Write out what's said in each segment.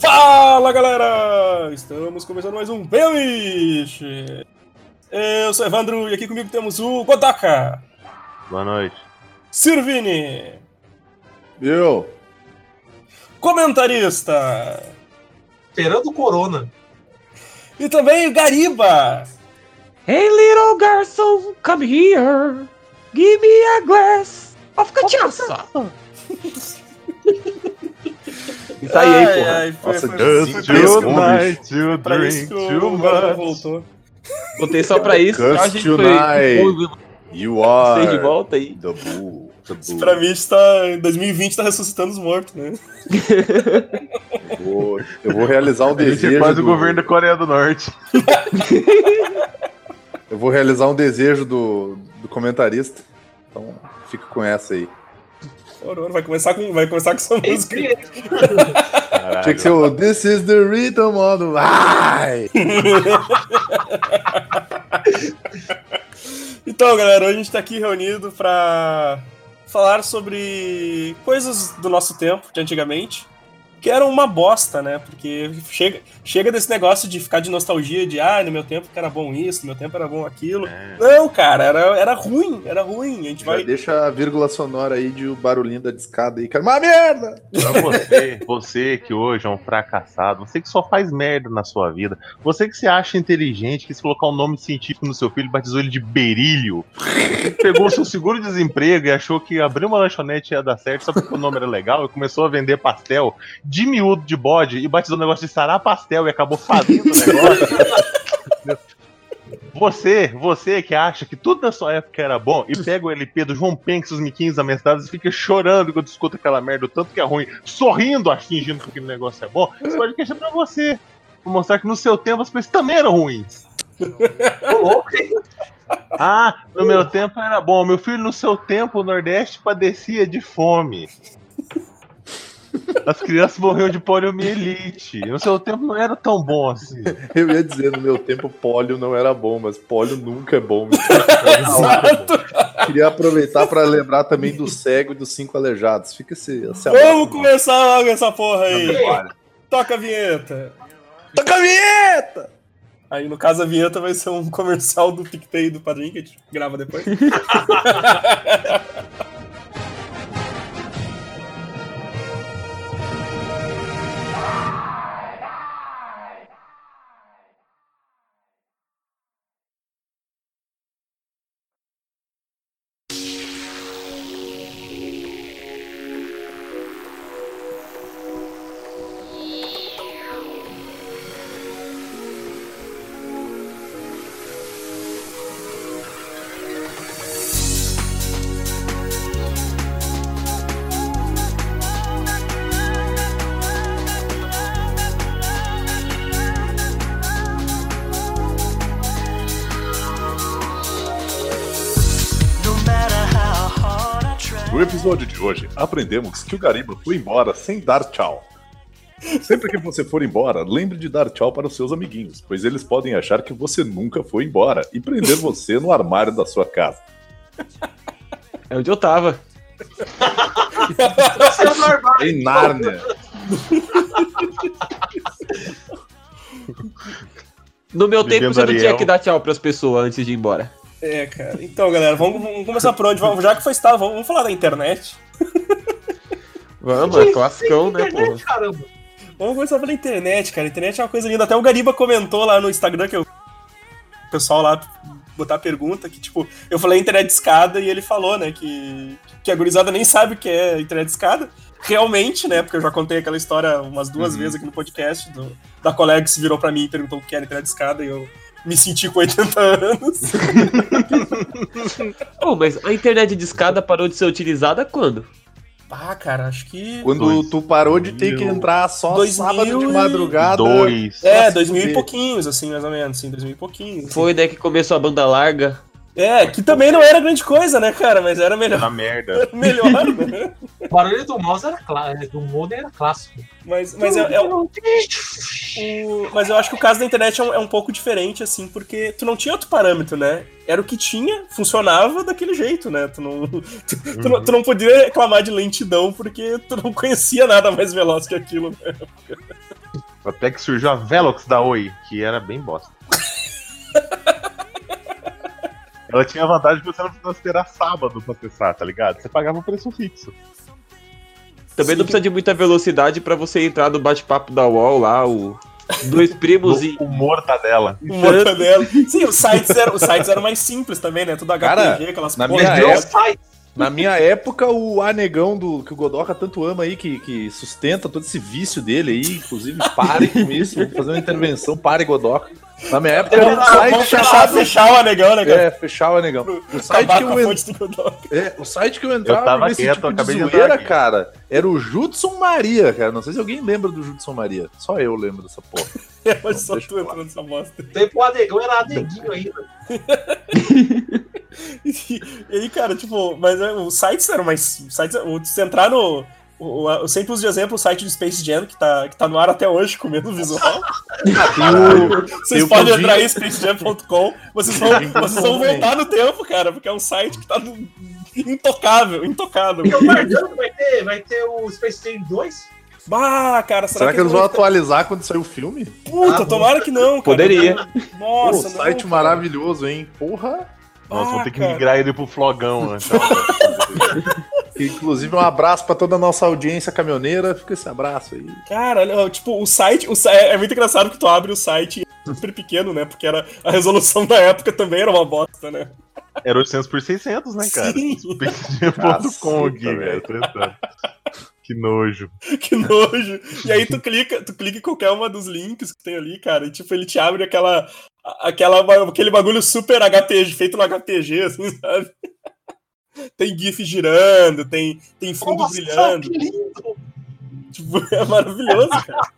Fala galera! Estamos começando mais um Beamish! Eu sou Evandro e aqui comigo temos o Godaka, Boa noite. Sirvini, Eu. comentarista Esperando o Corona. e também o Gariba. Hey, little garçon, come here. Give me a glass of cachaça. Isso aí, hein, Ai, porra. ai, foi, Nossa, foi, isso- Tonight, you pra isso que o Godaka voltou. Botei só pra isso. Just a gente tonight. foi, You vocês de are volta aí. the bull. The Isso bull. pra mim está, em 2020 tá ressuscitando os mortos, né? Eu vou, eu vou realizar um A gente desejo. é quase do- o governo da Coreia do Norte. Eu vou realizar um desejo do, do comentarista. Então, fica com essa aí. Ora, Vai começar com, vai começar com essa música. Tinha que ser o This is the rhythm of the Ai! Então, galera, hoje a gente tá aqui reunido pra falar sobre coisas do nosso tempo, de antigamente, que eram uma bosta, né? Porque chega, chega desse negócio de ficar de nostalgia, de ah, no meu tempo que era bom isso, no meu tempo era bom aquilo. É. Não, cara, era, era ruim, era ruim. A gente Já vai. deixa a vírgula sonora aí de o barulhinho da discada aí, cara. Uma merda! Pra você, você que hoje é um fracassado, você que só faz merda na sua vida, você que se acha inteligente, que se colocar um nome científico no seu filho, batizou ele de berílio, você que pegou o seu seguro-desemprego e achou que abrir uma lanchonete ia dar certo só porque o nome era legal e começou a vender pastel de miúdo de bode e batizou o negócio de sarar pastel e acabou fazendo o negócio. Você, você que acha que tudo na sua época era bom e pega o LP do João Penks, os miquinhos amestados e fica chorando quando escuta aquela merda, o tanto que é ruim, sorrindo, acho, fingindo que aquele negócio é bom, esse podcast é pra você. Vou mostrar que no seu tempo as coisas também eram ruins. Ah, no meu tempo era bom. Meu filho, no seu tempo, o Nordeste padecia de fome. As crianças morriam de poliomielite. No seu tempo não era tão bom assim. Eu ia dizer, no meu tempo, pólio não era bom, mas pólio nunca é bom. Queria aproveitar para lembrar também do cego e dos cinco aleijados. Fica esse, esse Vamos começar logo essa porra aí. Toca a vinheta. Toca a vinheta! Aí, no caso, a vinheta vai ser um comercial do PicPay do Padrinho, que a gente grava depois. aprendemos que o Gariba foi embora sem dar tchau. Sempre que você for embora, lembre de dar tchau para os seus amiguinhos, pois eles podem achar que você nunca foi embora e prender você no armário da sua casa. É onde eu tava. É. Em Nárnia. No meu tempo Vivendo você não tinha que dar tchau pras pessoas antes de ir embora. É, cara. Então, galera, vamos, vamos começar por onde? Vamos, já que foi estado, vamos, vamos falar da internet. Vamos, é classicão, né, porra? Caramba. Vamos começar pela internet, cara. A internet é uma coisa linda. Até o Gariba comentou lá no Instagram que eu... o pessoal lá botar pergunta que, tipo, eu falei internet de escada e ele falou, né, que, que a gurizada nem sabe o que é internet de escada. Realmente, né, porque eu já contei aquela história umas duas vezes aqui no podcast do, da colega que se virou pra mim e perguntou o que era internet de escada e eu me senti com 80 anos. Pô, mas a internet de escada parou de ser utilizada quando? Ah, cara, acho que. Quando Dois tu parou de ter que mil. entrar só Dois sábado mil de madrugada. Dois. É, Nossa, 2000 e pouquinhos, assim, mais ou menos, assim, 2000 e pouquinhos. assim. Foi daí que começou a banda larga. É, que também não era grande coisa, né, cara? Mas era melhor. Na merda. Era melhor, né? O barulho do mouse era clássico. Do modem era clássico. Mas, mas é, é, o- mas eu acho que o caso da internet é um, é um pouco diferente, assim, porque tu não tinha outro parâmetro, né? Era o que tinha, funcionava daquele jeito, né? Tu não, tu, tu não, tu não podia reclamar de lentidão porque tu não conhecia nada mais veloz que aquilo, né? Até que surgiu a Velox da Oi, que era bem bosta. Ela tinha a vantagem de você não precisar esperar sábado pra acessar, tá ligado? Você pagava um preço fixo. Também não Sim. precisa de muita velocidade pra você entrar no bate-papo da UOL lá, o dois primos e. O mortadela. O mortadela. Sim, os sites, eram, os sites eram mais simples também, né? Tudo HTG, Cara, aquelas na minha época-. Na minha época, o anegão do que o Godoka tanto ama aí, que, que sustenta todo esse vício dele aí, inclusive pare com isso, vamos fazer uma intervenção, pare Godoka. Na minha época era um site fechar, chamado. fechar o anegão, né, cara? É, fechar o anegão. O site, Acabar que eu, en- é, o site que eu entrava Eu tava nesse quieto, tipo de acabei de entrar zoeira, cara, era o Judson Maria, cara. Não sei se alguém lembra do Judson Maria. Só eu lembro dessa porra. É, mas só tu entrando nessa bosta. Tempo o Adegão era Adeguinho ainda. E aí, cara, tipo, mas é, os sites eram mais. Sites, o, se entrar no. O- o- Eu sempre uso de exemplo o site do Space Jam, que tá, que tá no ar até hoje, com o mesmo visual. Vocês podem que entrar em spacejam.com, vocês vão, vocês vão voltar no tempo, cara, porque é um site que tá no- intocável, intocável. E o Marcão vai ter, vai ter o Space Jam 2? Bah, cara, será, Será que eles vão atualizar quando sair o filme? Puta, Ah, tomara que não, cara. Poderia. Nossa, Pô, não, site cara. maravilhoso, hein? Porra. Nossa, vou Ah, ter que cara. migrar ele pro flogão, né? Inclusive, um abraço pra toda a nossa audiência caminhoneira. Fica esse abraço aí. Cara, olha, tipo, o site, o, si- é muito engraçado que tu abre o site e é super pequeno, né? Porque era, a resolução da época também era uma bosta, né? Era 800 por 600, né, cara? Velho. tentando. Que nojo. Que nojo. E aí tu clica, tu clica em qualquer uma dos links que tem ali, cara, e tipo, ele te abre aquela, aquela aquele bagulho super HTG, feito no HTG, assim, sabe? Tem GIF girando, tem, tem fundo Nossa, brilhando. que lindo! Tipo, é maravilhoso, cara.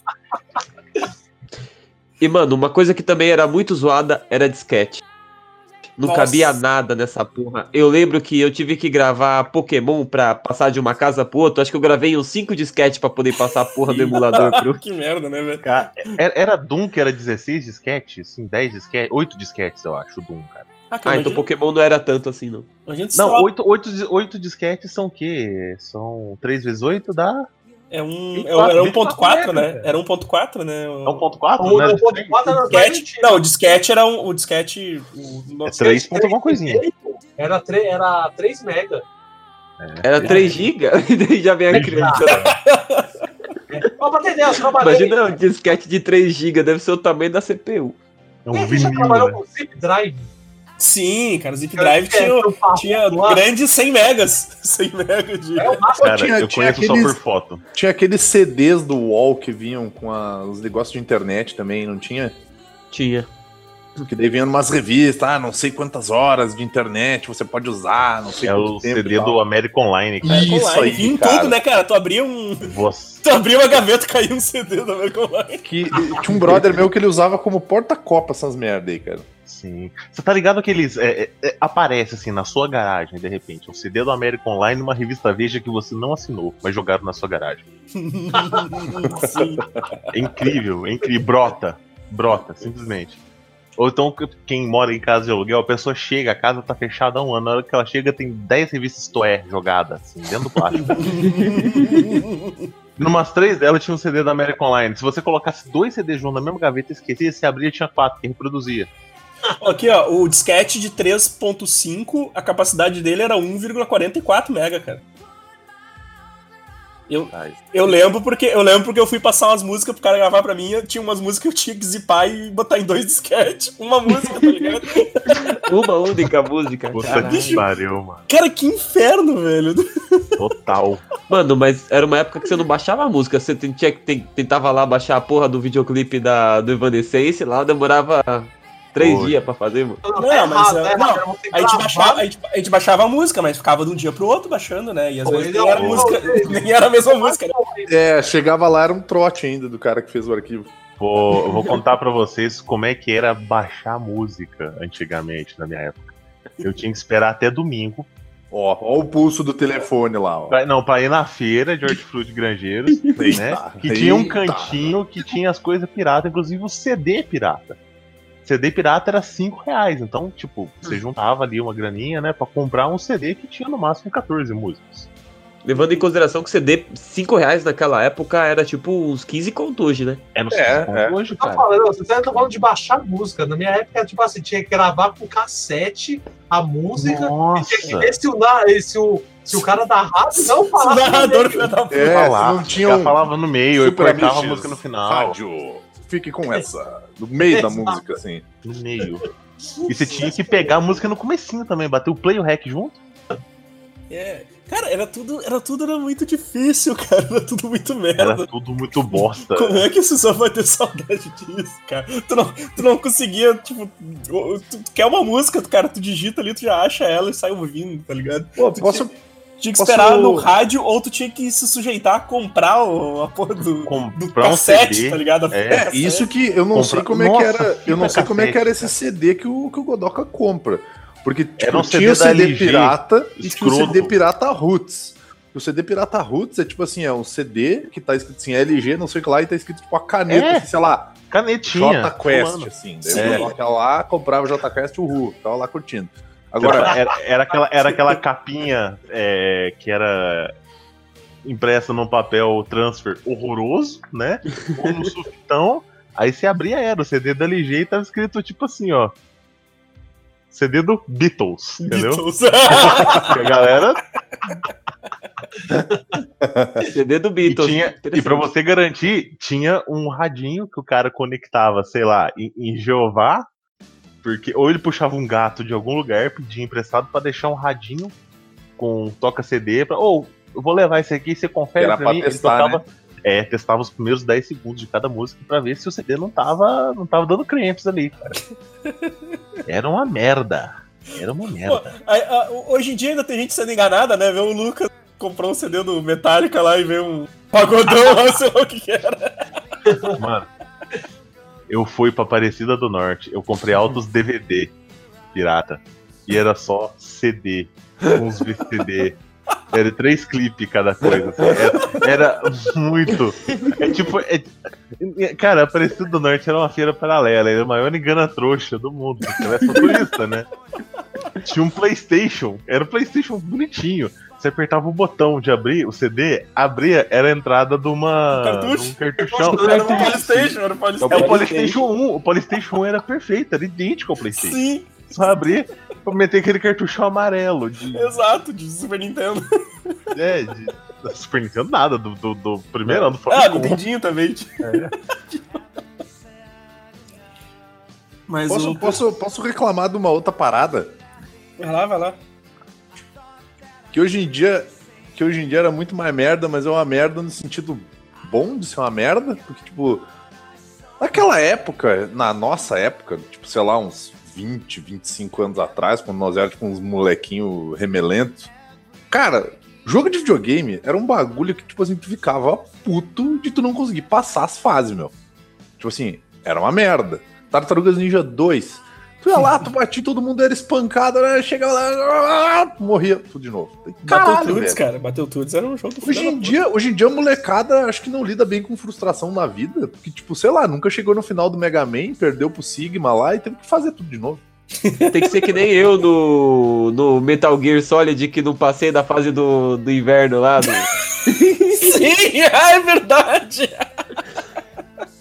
E, mano, uma coisa que também era muito zoada era disquete. Não Nossa. cabia nada nessa porra. Eu lembro que eu tive que gravar Pokémon pra passar de uma casa pro outro. Acho que eu gravei uns 5 disquetes pra poder passar a porra do emulador pro. que merda, né, velho? Cara, era, era Doom que era 16 disquetes? Assim, 10 disquetes? 8 disquetes, eu acho, o Doom, cara. Ah, Ah, cara, então imagina, Pokémon não era tanto assim, não. imagina se Não, lá, 8, 8, 8 disquetes são o quê? São 3 vezes 8 dá é um, 24, era 1.4, 24 né? cara. Era 1.4, né? O- 1.4, O né? o ponto 4 era mais disquete, não, o disquete era um, o disquete... O, É 3 ponto alguma coisinha. Era, tre- era 3 mega. Era 3 GB, daí já vem a criança. Ó, pra entender, eu trabalhei. Imagina um disquete de 3 GB, deve ser o tamanho da CPU. É um Quem aqui já vinil, trabalhou né? com Zip Drive? Sim, cara, o Zip Drive tinha, tinha lá. grandes 100 megas. 100 megas de... É. Cara, tinha- eu tinha conheço só aqueles- por foto. Tinha aqueles CDs do UOL que vinham com a- os negócios de internet também, não tinha? Tinha. Que daí vinha umas revistas, ah, não sei quantas horas de internet você pode usar, não sei É quanto o tempo CD do American Online, cara. Isso Online, aí, vinha em cara. tudo, né, cara? Tu abria um. Você... Tu abria uma gaveta e caía um CD do American Online. Que tinha um brother meu que ele usava como porta-copa essas merda aí, cara. Sim. Você tá ligado que eles. é, é, é, aparece assim na sua garagem, de repente, um CD do American Online numa revista Veja que você não assinou, mas jogaram na sua garagem. Sim. É incrível, é incrível. Brota. Brota, simplesmente. Ou então, quem mora em casa de aluguel, a pessoa chega, a casa tá fechada há um ano. Na hora que ela chega, tem 10 revistas Toé jogadas, assim, dentro do plástico. Numas três delas tinha um CD da American Online. Se você colocasse dois CDs juntos na mesma gaveta e esquecia, se abria, tinha quatro, que reproduzia. Aqui, ó, o disquete de 3.5, a capacidade dele era 1,44 mega, cara. Eu, eu lembro porque eu lembro porque eu fui passar umas músicas pro cara gravar pra mim, eu tinha umas músicas que eu tinha que zipar e botar em dois disquetes. Uma música, tá ligado? Uma única música. Puta que pariu, mano. Cara, que inferno, velho. Total. Mano, mas era uma época que você não baixava a música, você tinha que ten- tentava lá baixar a porra do videoclipe da, do Evanescence, lá demorava três dias pra fazer, mano. Não, tá mas, errado, é, não, era você A gente, baixava, a, gente, a gente baixava a música, mas ficava de um dia pro outro baixando, né? E às Pô, vezes ele nem é era, música, nem era a mesma música, né? É, chegava lá, era um trote ainda do cara que fez o arquivo. Vou, eu vou contar pra vocês como é que era baixar música antigamente, na minha época. Eu tinha que esperar até domingo, Ó, ó o pulso do telefone lá, ó. Pra- não, pra ir na feira de hortifruti grangeiros, né? Eita, Que tinha um eita. cantinho que tinha as coisas pirata, inclusive o CD pirata. CD pirata era 5 reais, então, tipo, você juntava ali uma graninha, né, pra comprar um CD que tinha no máximo 14 músicas. Levando em consideração que CD 5 reais naquela época era tipo uns 15 conto hoje, né? É É, é. hoje, Tá cara. falando, você tá falando de baixar música. Na minha época, tipo assim, tinha que gravar com cassete a música. E tinha que Nossa! ver se o, se o, se o cara da rádio não falava. narrador, filho da puta. É, Falava, não tinha um falava no meio, e cortava a música no final. Rádio. Fique com essa. No meio da Exato. música, assim. No meio. E você tinha que pegar a música no comecinho também, bater o play e o rec junto. É. Cara, era tudo, era tudo era muito difícil, cara. Era tudo muito Era merda. tudo muito bosta. Como é que você só vai ter saudade disso, cara? Tu não, tu não conseguia, tipo, tu, tu quer uma música, cara, tu digita ali, tu já acha ela e sai ouvindo, tá ligado? Pô, Tu posso. Tinha que Posso- esperar no rádio ou tu tinha que se sujeitar a comprar o, a porra do, do Comprar um cassete, CD. tá ligado? É, É, isso que eu não Compra- sei como é que Nossa, era. Eu não sei como é que era cassete, esse CD que o, que o Godoka compra. Porque tipo, Era um tinha o CD LG, pirata e tinha o escroto. CD pirata Roots. O CD pirata Roots é tipo assim, é um CD que tá escrito assim, LG, não sei o que lá, e tá escrito tipo a caneta, É. assim, sei lá, Canetinha. J Quest, assim. Daí É. eu lá, comprava o J Quest, uhul, tava lá curtindo. Agora, era, era aquela, era aquela capinha é, que era impressa num papel transfer horroroso, né? Ou no sulfitão. Aí você abria, era o CD da LG e tava escrito tipo assim, ó. CD do Beatles, entendeu? Beatles. A galera. CD do E, Beatles. tinha, e pra você garantir, tinha um radinho que o cara conectava, sei lá, em, em Jeová. Porque, ou ele puxava um gato de algum lugar, pedia emprestado pra deixar um radinho com toca CD pra. Ou, eu vou levar esse aqui, você confere Era pra, pra mim. testar, ele tocava, é, testava os primeiros 10 segundos de cada música pra ver se o CD não tava, não tava dando cramps ali, cara. Era uma merda. Era uma merda. Aí, a- hoje em dia ainda tem gente sendo enganada, né? Vê o Lucas comprou um CD do Metallica lá e vê um pagodão lá, sei lá o que que era. Mano, eu fui pra Aparecida do Norte, eu comprei altos DVD pirata. E era só CD, uns VCD. Era três clipes cada coisa. assim. Era, era muito. É tipo. é- cara, Aparecida do Norte era uma feira paralela, era a maior engana trouxa do mundo. Você vai ser turista, né? Tinha um PlayStation, era um PlayStation bonitinho. Você apertava o botão de abrir o CD, abria, era a entrada de uma. Cartucho? um cartuchão. Era um Polystation, era um É, Polystation. o PlayStation 1. O PlayStation 1 era perfeito, era idêntico ao PlayStation. Sim, Só abrir pra meter aquele cartuchão amarelo de. exato, de Super Nintendo. É, de. Super Nintendo nada, do, do, do primeiro ano do Ah, Famicom. Nintendinho também. Mas posso, o... posso, posso reclamar de uma outra parada? Vai lá, vai lá. Que hoje em dia. Que hoje em dia era muito mais merda, mas é uma merda no sentido bom de ser uma merda. Porque, tipo. Naquela época, na nossa época, tipo, sei lá, uns 20, 25 anos atrás, quando nós éramos tipo, uns molequinho remelento. Cara, jogo de videogame era um bagulho que, tipo assim, tu ficava puto de tu não conseguir passar as fases, meu. Tipo assim, era uma merda. Tartarugas Ninja 2. Tu ia lá, tu batia, todo mundo era espancado, né? chegava lá, morria tudo de novo. Bateu Caralho, Tudes, velho. cara. Bateu Tudes era um jogo Hoje em, dia, hoje em dia a molecada acho que não lida bem com frustração na vida. Porque, tipo, sei lá, nunca chegou no final do Mega Man, perdeu pro Sigma lá e teve que fazer tudo de novo. Tem que ser que nem eu no, no Metal Gear Solid, que não passei da fase do, do inverno lá. do- Sim, é verdade.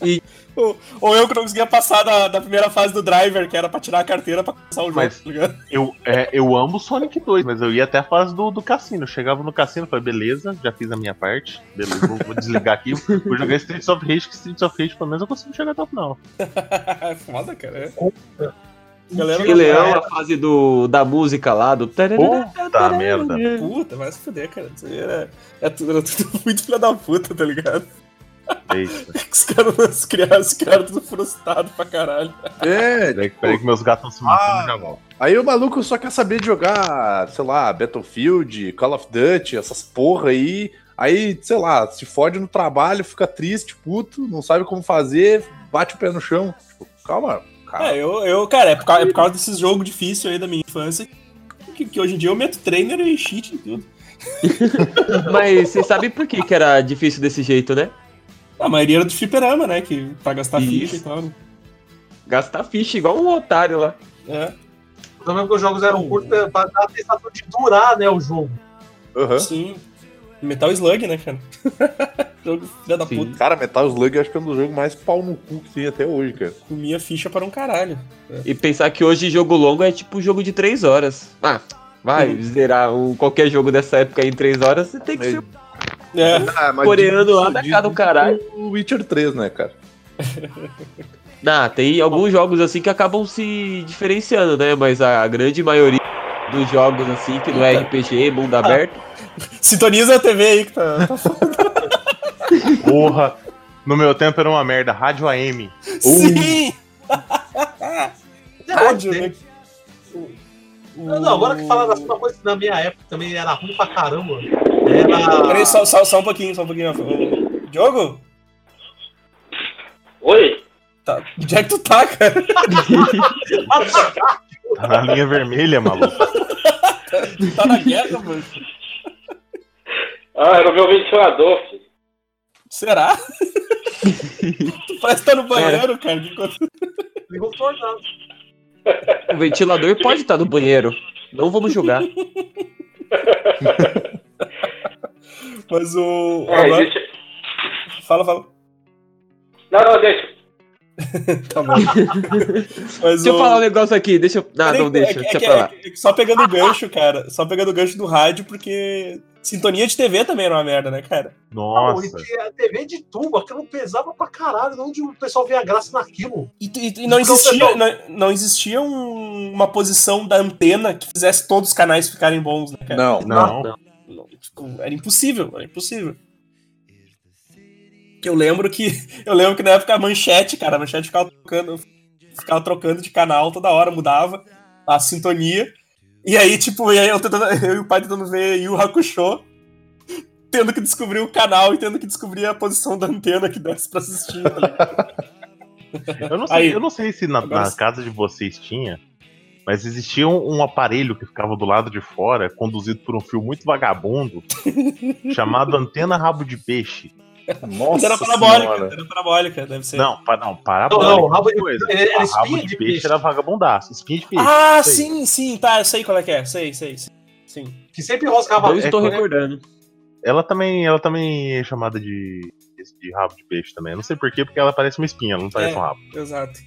E- Ou, ou eu que não conseguia passar da, da primeira fase do driver, que era pra tirar a carteira pra começar o jogo, Mas- tá ligado? Eu, é, eu amo Sonic 2, mas eu ia até a fase do, do cassino. Eu chegava no cassino e falei, beleza, já fiz a minha parte. Beleza, vou, vou desligar aqui. Vou jogar Streets of Rage, que Streets of Rage, pelo menos eu consigo chegar até o final. É foda, cara. É. Galera, Rei Leão, a fase do, da música lá, do. Puta merda. Puta, vai se fuder, cara. Isso aí era, é tudo, era tudo muito filha da puta, tá ligado? Eita. Os caras criaram, os caras tudo frustrados pra caralho. É, Peraí, peraí que meus gatos estão se matando já volto. Aí o maluco só quer saber de jogar, sei lá, Battlefield, Call of Duty, essas porra aí. Aí, sei lá, se fode no trabalho, fica triste, puto, não sabe como fazer, bate o pé no chão. Tipo, calma, cara. É, eu, eu cara, é por, causa, é por causa desses jogos difíceis aí da minha infância. que, que hoje em dia eu meto trainer e cheat em tudo. Mas você sabe por que, que era difícil desse jeito, né? A maioria era do fliperama, né? Que, pra gastar Isso. ficha e tal. né? Gastar ficha igual um otário lá. É, Também porque os jogos eram curtos é, pra dar a sensação de durar, né, o jogo. Aham. sim. Metal Slug, né, cara? Jogo filha da Sim. puta. Cara, Metal Slug eu acho que é um dos jogos mais pau no cu que tem até hoje, cara. Comia ficha para um caralho. E pensar que hoje jogo longo é tipo jogo de 3 horas. Ah, vai zerar um, qualquer jogo dessa época aí em 3 horas, você tem que ser É. Ah, mas coreano lá da cara do caralho. O Witcher 3, né, cara? Ah, tem alguns jogos assim que acabam se diferenciando, né? Mas a grande maioria dos jogos assim, que não é RPG, mundo aberto, Sintoniza a TV aí que tá. tá Porra. No meu tempo era uma merda. Rádio AM. Sim! Rádio, Tem- né? Não, não, agora que fala da coisa que na minha época também era ruim pra caramba. Era. Peraí, só, só, só um pouquinho, só um pouquinho. Diogo? Oi? Tá. Onde é que tu tá, cara? Tá na linha vermelha, maluco. Tá na guerra, mano? Ah, era o meu ventilador, filho. Será? tu parece que tá no banheiro, cara. Ligou o tornado. o ventilador pode estar no banheiro. Não vamos julgar. Mas o. É, agora- existe... Fala, fala. Não, não, deixa. Tá bom. Mas Deixa eu o- falar um negócio aqui, deixa eu. Ah, Peraí, não, deixa, é que- deixa é que- pra lá. é só pegando o gancho, cara. Só pegando o gancho do rádio, porque sintonia de TV também era uma merda, né, cara? Não, Nossa. tinha TV de tubo, aquilo pesava pra caralho. Onde o pessoal via graça naquilo? E, e- e não Então, existia, pessoal- não, não existia um- uma posição da antena que fizesse todos os canais ficarem bons, né, cara? Não. Não. Não, tipo, era impossível, era impossível. Eu lembro que. Eu lembro que na época a manchete, cara, a manchete ficava trocando, ficava trocando de canal toda hora, mudava a sintonia. E aí, tipo, e aí eu, tentando, eu e o pai tentando ver Yu Hakusho, tendo que descobrir o canal e tendo que descobrir a posição da antena que desse pra assistir. tá? Eu não sei, Aí. eu não sei se na, Agora na casa de vocês tinha, mas existia um, um aparelho que ficava do lado de fora, conduzido por um fio muito vagabundo, chamado antena rabo de peixe. Nossa Antena parabólica, antena parabólica, deve ser. Não, pa, não, parabólica. Não, não, rabo de- coisa. era- era rabo de, de peixe, peixe. era vagabundaço, espinha de peixe. Ah, sim, sim, tá, eu sei qual é que é, sei, sei, sei. Sim. Que sempre roscava Eu é estou que- recordando. Ela também, ela também é chamada de, de rabo de peixe também. Eu não sei porquê, porque ela parece uma espinha, ela não parece É. um rabo. Exato.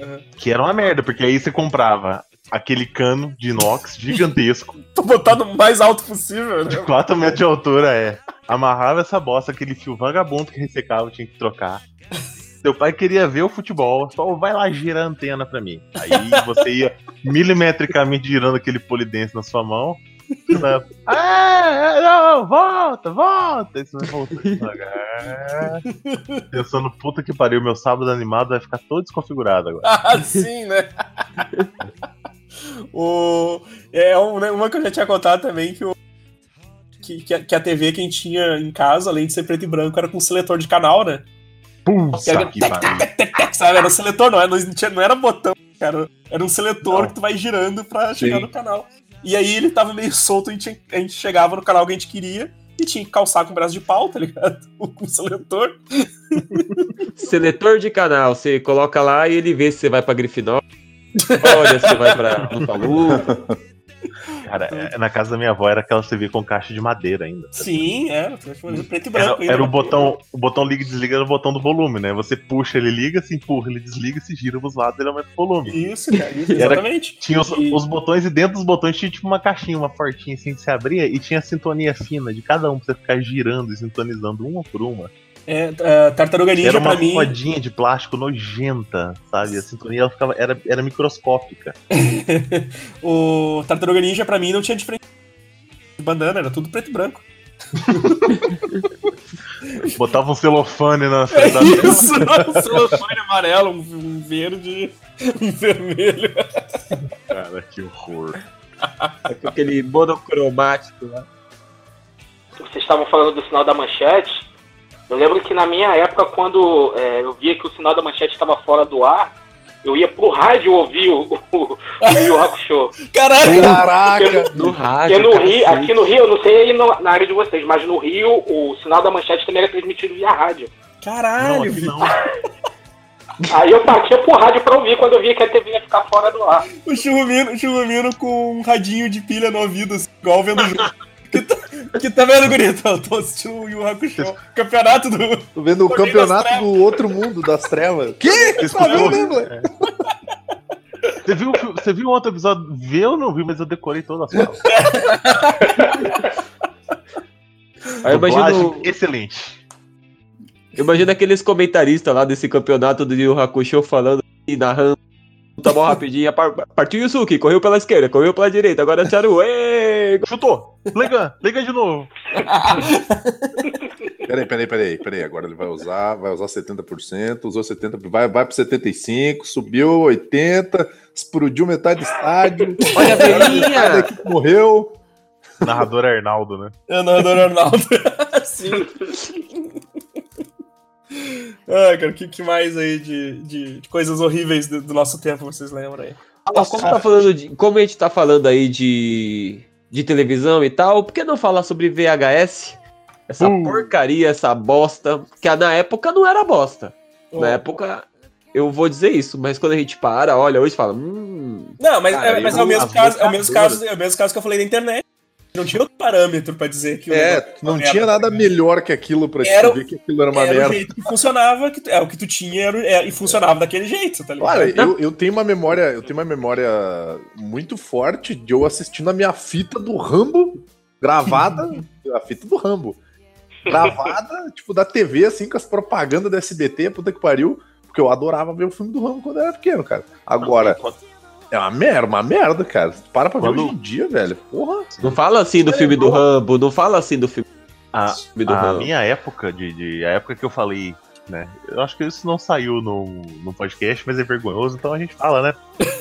Aham. Que era uma merda, porque aí você comprava aquele cano de inox gigantesco, Tô botando o mais alto possível, né? de 4 metros de altura, é. Amarrava essa bosta, aquele fio vagabundo que ressecava, tinha que trocar. Seu pai queria ver o futebol, só vai lá girar a antena pra mim. Aí você ia milimetricamente girando aquele polidense na sua mão. né? Ah, não, volta, volta. Você vai voltando devagar. Pensando, puta que pariu, meu sábado animado vai ficar todo desconfigurado agora. Ah, sim, né? o, é um- né, uma que eu já tinha contado também, que, o, que, que, a, que a TV que a gente tinha em casa, além de ser preto e branco, era com seletor de canal, né? Que era, sabe? Era seletor, não, era, não, tinha- não era botão, cara. Era um seletor Não. que tu vai girando pra chegar Sim. no canal. E aí ele tava meio solto, a gente, a gente chegava no canal que a gente queria e tinha que calçar com o braço de pau, tá ligado? Com o seletor. Seletor de canal, você coloca lá e ele vê se você vai pra Grifinória. Olha, você vai pra Lupalu. Cara, é, na casa da minha avó era aquela TV com caixa de madeira ainda. Sim, era, preto e Era, branco. ainda. era o botão, o botão liga e desliga era o botão do volume, né? Você puxa, ele liga, se empurra, ele desliga, se gira pros lados, ele aumenta o volume. Isso, cara, isso, Era- exatamente. Tinha os, E- os botões e dentro dos botões tinha tipo uma caixinha, uma portinha assim que se abria e tinha a sintonia fina de cada um pra você ficar girando e sintonizando uma por uma. É, a Tartaruga Ninja era uma pra mim. rodinha de plástico nojenta, sabe? A sintonia ela ficava, era, era microscópica. o Tartaruga Ninja pra mim não tinha diferença de bandana, era tudo preto e branco. Botava um celofane na É frente da isso, um celofane amarelo, um, verde, um vermelho. Cara, que horror. Aquele monocromático lá. Vocês estavam falando do sinal da manchete. Eu lembro que na minha época, quando é, eu via que o sinal da manchete estava fora do ar, Eu ia pro rádio ouvir o, o, o Yu Hakusho. Caralho! Caraca! No Porque rádio. no Rio, cacete. aqui no Rio, eu não sei aí no- na área de vocês, mas no Rio o sinal da manchete também era transmitido via rádio. Não, Caralho! vi- não. Aí eu partia pro rádio pra ouvir quando eu via que a TV ia ficar fora do ar. O Churrumino, o Churrumino com um radinho de pilha no ouvido, assim, igual vendo o jogo. Que tá, vendo, Gurito? Eu tô assistindo o Yu Hakusho. Campeonato do. Tô vendo o campeonato do outro mundo, das trevas. Que? Você Tá vendo escutou? mesmo, moleque? Você viu, você viu outro episódio? Vê ou não viu, mas eu decorei todas as falas. Aí eu imagino, Excelente. eu imagino aqueles comentaristas lá desse campeonato do Yu Hakusho falando e narrando. Tá bom, rapidinho. par- Partiu Yusuke, correu pela esquerda, correu pela direita, agora é Charu. Ê! Chutou. Liga, liga de novo. Peraí, peraí, peraí, peraí. Agora ele vai usar, vai usar 70%, usou 70%, vai, vai pro 75%, subiu 80%, explodiu metade do estádio. Olha a velhinha! equipe morreu. Narrador Arnaldo, né? É o narrador Arnaldo. Sim. Ah, cara, o que, que mais aí de, de, de coisas horríveis do, do nosso tempo vocês lembram aí? Ó, como, tá falando de, como a gente tá falando aí de, de televisão e tal, por que não falar sobre VHS? Essa Uh. porcaria, essa bosta, que na época não era bosta. Na época, eu vou dizer isso, mas quando a gente para, olha, hoje fala, hum, Não, mas, Cara, é, mas é, o mesmo as caso, é, o mesmo caso, é o mesmo caso que eu falei da internet. Não tinha outro parâmetro pra dizer que o É, não tinha merda, nada tá melhor que aquilo o- te ver que aquilo era uma Era o merda. jeito que funcionava, que é o que tu tinha era, é, e funcionava daquele jeito, tá ligado? Olha, eu, eu tenho uma memória, eu tenho uma memória muito forte de eu assistindo a minha fita do Rambo gravada, a fita do Rambo. Gravada, tipo, da TV, assim, com as propagandas da SBT, puta que pariu, porque eu adorava ver o filme do Rambo quando eu era pequeno, cara. Agora, é uma merda, uma merda, cara. Para pra ver Quando- hoje em dia, velho. Porra. não fala assim do filme do Rambo, não fala assim do filme, A, filme do a Rambo. minha época, de, de- a época que eu falei, né? Eu acho que isso não saiu no, no podcast, mas é vergonhoso, então a gente fala, né?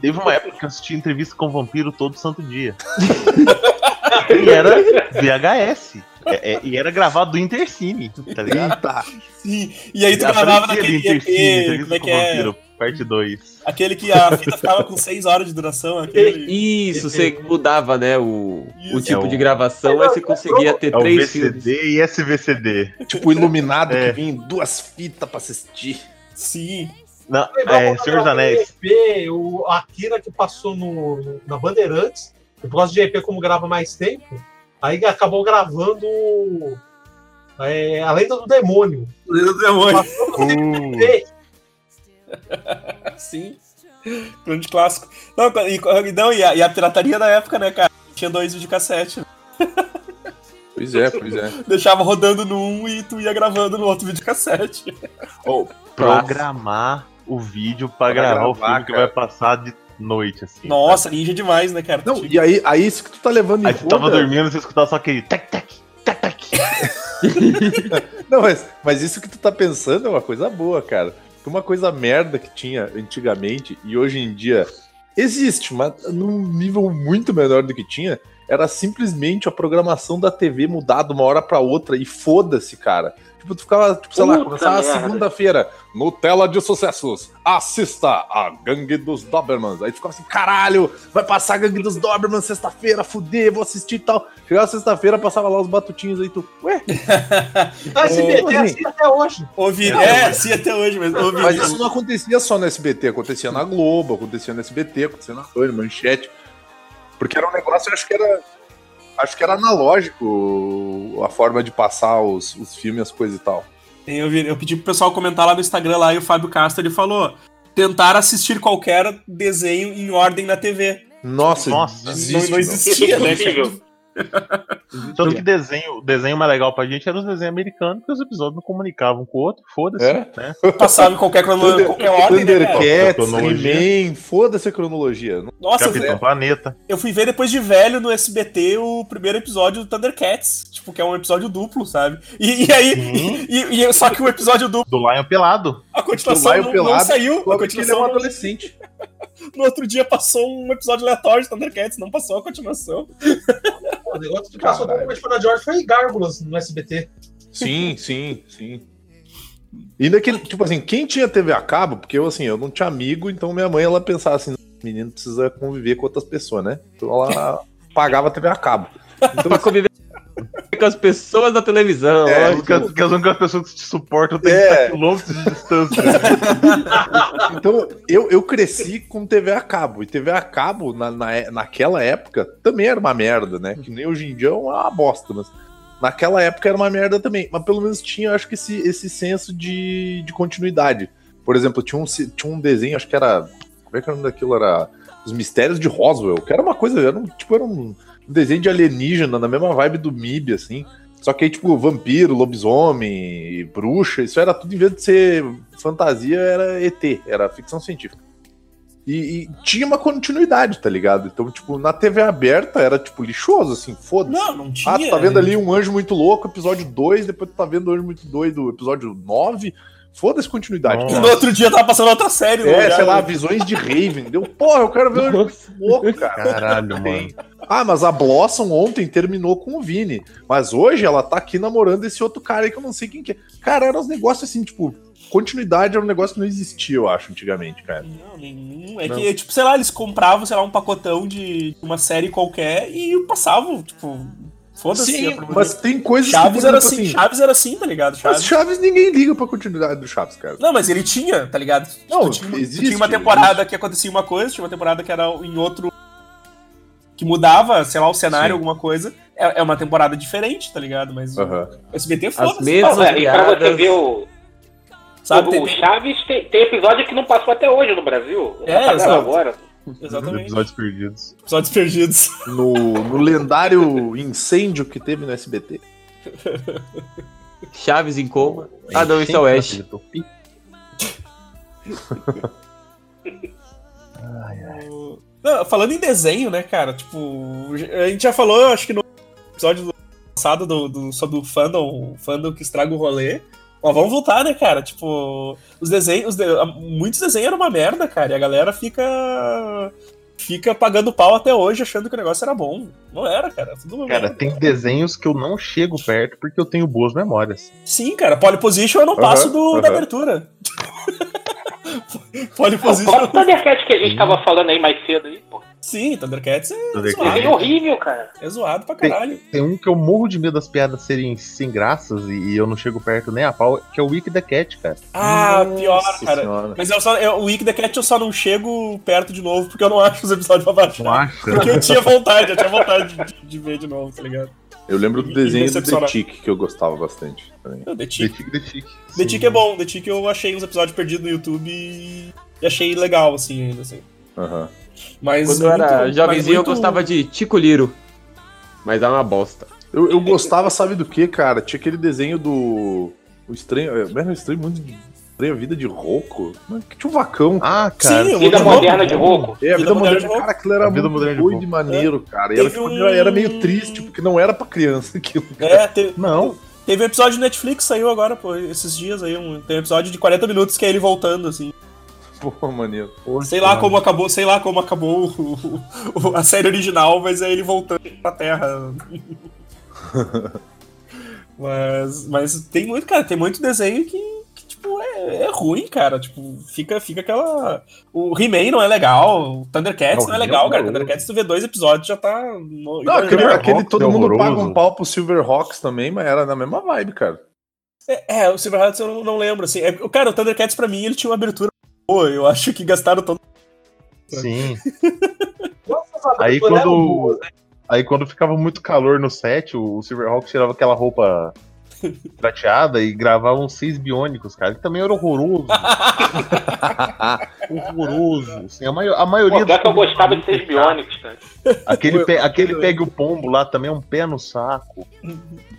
Teve uma época que eu assisti entrevista com o vampiro todo santo dia. e era VHS. É- é- e era gravado do Intercine, tá ligado? Eita. Sim. E aí tu A gravava naquele Intercine, EP, entrevista como é com que o é? Parte 2. Aquele que a fita ficava com 6 horas de duração, aquele. Isso, você mudava, né, o, o tipo É o- de gravação, aí você conseguia ter É o três filmes. VCD e SVCD. Tipo, iluminado É. que vinha em duas fitas pra assistir. Sim. Não, é, Senhor dos Anéis. EP, o Akira que passou no, na Bandeirantes, eu gosto de EP como grava mais tempo, aí acabou gravando é, A Lenda do Demônio. Deus do demônio. Passou no Uh, EP, Sim. Grande clássico. Não, e, não, e, a, e a pirataria da época, né, cara? Tinha dois videocassete. Pois é, pois é. Deixava rodando num e tu ia gravando no outro videocassete. Oh, programar o vídeo pra, Pra gravar, o gravar, filme que cara. vai passar de noite, assim. Nossa, ninja demais, né, cara? Não, e aí, aí isso que tu tá levando em Aí você tava conta- dormindo, você escutava só aquele tac, tac, tac, tac. Não, mas, mas isso que tu tá pensando é uma coisa boa, cara. Uma coisa merda que tinha antigamente e hoje em dia existe, mas num nível muito menor do que tinha, era simplesmente a programação da TV mudar de uma hora pra outra e foda-se, cara. Tipo, tu ficava, tipo, sei lá, Puta começava merda. segunda-feira, no Tela de Sucessos, assista a Gangue dos Dobermans. Aí tu ficava assim, caralho, vai passar a Gangue dos Dobermans sexta-feira, fuder, vou assistir e tal. Chegava sexta-feira, passava lá os batutinhos aí, tu, ué, a SBT Ô, é assim até hoje. Ouvi, é, sim, até hoje mesmo. Ouvi. Mas isso não acontecia só no SBT, acontecia na Globo, acontecia no SBT, acontecia na Folha, Manchete. Porque era um negócio, eu acho que era. Acho que era analógico a forma de passar os, os filmes, as coisas e tal. Eu, vi- eu pedi pro pessoal comentar lá no Instagram lá e o Fábio Castro ele falou: tentar assistir qualquer desenho em ordem na TV. Nossa, Nossa, desiste, não, não existia, né? Tanto que desenho, desenho mais legal pra gente era os desenhos americanos, porque os episódios não comunicavam um com o outro, foda-se, É? né? Passava em qualquer, crono... Thunder- qualquer ordem, né? Thundercats, Cronologia. He-Man, foda-se a cronologia. Nossa, Capitão Planeta. eu fui ver depois de velho no SBT o primeiro episódio do Thundercats. Tipo, que é um episódio duplo, sabe? E, e aí. E, e- só que o episódio duplo, Do Lion Pelado. a continuação Do Lion não, Pelado, não saiu. A que ele é continuação um adolescente. No outro dia passou um episódio aleatório de Thundercats, não passou a continuação. O negócio que passou Caralho. totalmente fora de ordem foi Gárgulas no SBT. Sim, sim, sim. E daquele, tipo assim, quem tinha TV a cabo, porque eu assim, eu não tinha amigo, então minha mãe ela pensava assim, menino precisa conviver com outras pessoas, né? Então ela pagava TV a cabo. Então, Pra conviver com as pessoas da televisão. É, ó. Porque as, pessoas que te suportam têm É. que estar quilômetros de distância. Então, eu, eu cresci com TV a cabo. E TV a cabo, na, na- naquela época, também era uma merda, né? Que nem hoje em dia é uma bosta, mas naquela época era uma merda também. Mas pelo menos tinha, acho que esse, esse senso de, de continuidade. Por exemplo, tinha um, tinha um desenho, acho que era. Como é que era o nome daquilo? Era Os Mistérios de Roswell, que era uma coisa, era um, tipo, era um, desenho de alienígena, na mesma vibe do MIB, assim. Só que aí, tipo, vampiro, lobisomem, bruxa, isso era tudo, em vez de ser fantasia, era ET, era ficção científica. E, e tinha uma continuidade, tá ligado? Então, tipo, na TV aberta era, tipo, lixoso, assim, foda-se. Não, não tinha. Ah, tu tá vendo ali um anjo muito louco, episódio 2, depois tu tá vendo um anjo muito doido, episódio 9. Foda-se continuidade. Nossa. No outro dia tava passando outra série. É, lugar, sei lá, né? visões de Raven. Deu, porra, eu quero ver muito louco, cara. Caralho, mano. Ah, mas a Blossom ontem terminou com o Vini. Mas hoje ela tá aqui namorando esse outro cara aí que eu não sei quem que é. Cara, eram uns negócios assim, tipo, continuidade era um negócio que não existia, eu acho, antigamente, cara. Não, nenhum. É Não. que, tipo, sei lá, eles compravam, sei lá, um pacotão de uma série qualquer e passavam, tipo, foda-se. Problema. mas tem coisas Chaves por era exemplo, assim, Chaves era assim, tá ligado? Mas Chaves. Chaves ninguém liga pra continuidade do Chaves, cara. Não, mas ele tinha, tá ligado? Não, tinha, uma- existe, tinha uma temporada que acontecia uma coisa, tinha uma temporada que era em outro. que mudava, sei lá, o cenário, Sim. alguma coisa. É, é uma temporada diferente, tá ligado? Mas Aham. o SBT As foda-se. mesmas Não, é, e pra você ver o, Sabe? o, Tem- o Chaves, tem, tem episódio que não passou até hoje no Brasil. É, Tá exato. agora. Exatamente. Episódios perdidos. Episódios perdidos. No, no lendário incêndio que teve no SBT. Chaves em coma. Ah, não, isso é o Ash. Não, falando em desenho, né, cara? Tipo, a gente já falou, eu acho que no episódio do passado do, do- sobre o fandom, o fandom que estraga o rolê. Mas vamos voltar, né, cara? Tipo, os desenhos, os de- muitos desenhos eram uma merda, cara, e a galera fica fica pagando pau até hoje achando que o negócio era bom. Não era, cara. Tudo Cara, merda. tem desenhos que eu não chego perto porque eu tenho boas memórias. Sim, cara, Polyposition eu não passo do, aham. da abertura. O Polyposition. próprio Thundercat que a gente tava falando aí mais cedo aí, pô. Sim, Thundercats é Thundercats. Zoado. horrível, cara. É zoado pra Tem- caralho. Tem um que eu morro de medo das piadas serem sem graças e, e eu não chego perto nem a pau, que é o Wiki the Cat, cara. Ah, pior, Nossa cara. Senhora. Mas eu só, eu, o Week the Cat eu só não chego perto de novo porque eu não acho os episódios pra baixar. Não acha? Porque eu tinha vontade, eu tinha vontade de, de ver de novo, tá ligado? Eu lembro do desenho do The. Tick, que eu gostava bastante também. The The Tick. Tick, The Tick. The Tick é bom, The Tick eu achei uns episódios perdidos no YouTube e, e achei legal, assim, ainda assim. Aham. Mas Quando eu era muito- jovenzinho, eu muito- gostava de Tico Liro. Mas é uma bosta. Eu, eu gostava, sabe do que, cara? Tinha aquele desenho do. O estranho. é, Era o estranho mundo de. Estranha vida de Roco. Tinha um vacão. Ah, cara. Sim, Vida Muito moderna de Roco. É, a vida, Vida moderna, de Roco. cara, aquilo era A Vida muito doido e maneiro, cara. E era, tipo, um- era meio triste, porque não era pra criança aquilo. É, teve, Não. teve um episódio de Netflix, saiu agora, pô, esses dias aí. Um, tem um episódio de 40 minutos que é ele voltando, assim. Pô, maneiro. Sei lá como acabou, sei lá como acabou o- o- a série original, mas é ele voltando pra Terra. mas, mas tem muito, cara, tem muito desenho que, que, tipo, é, é ruim, cara. Tipo, fica, fica aquela. O He-Man não é legal, o Thundercats Não, não, é He-Man é legal, cara. Thundercats, tu vê dois episódios já tá. No, Não, aquele, aquele todo é mundo paga um pau pro Silverhawks também, mas era na mesma vibe, cara. É, é, o Silverhawks eu não, não lembro, assim. É, o cara, o Thundercats pra mim ele tinha uma abertura boa. Eu acho que gastaram todo. Sim. Nossa, Aí quando. boa, né? Aí quando ficava muito calor no set, o Silverhawk tirava aquela roupa prateada e gravava uns seis biônicos, cara. Que também era horroroso. horroroso. Assim, a, maio- a maioria. Pô, pior que eu gostava de ser biônicos, cara. Aquele, pe- aquele pega o pombo lá também é um pé no saco.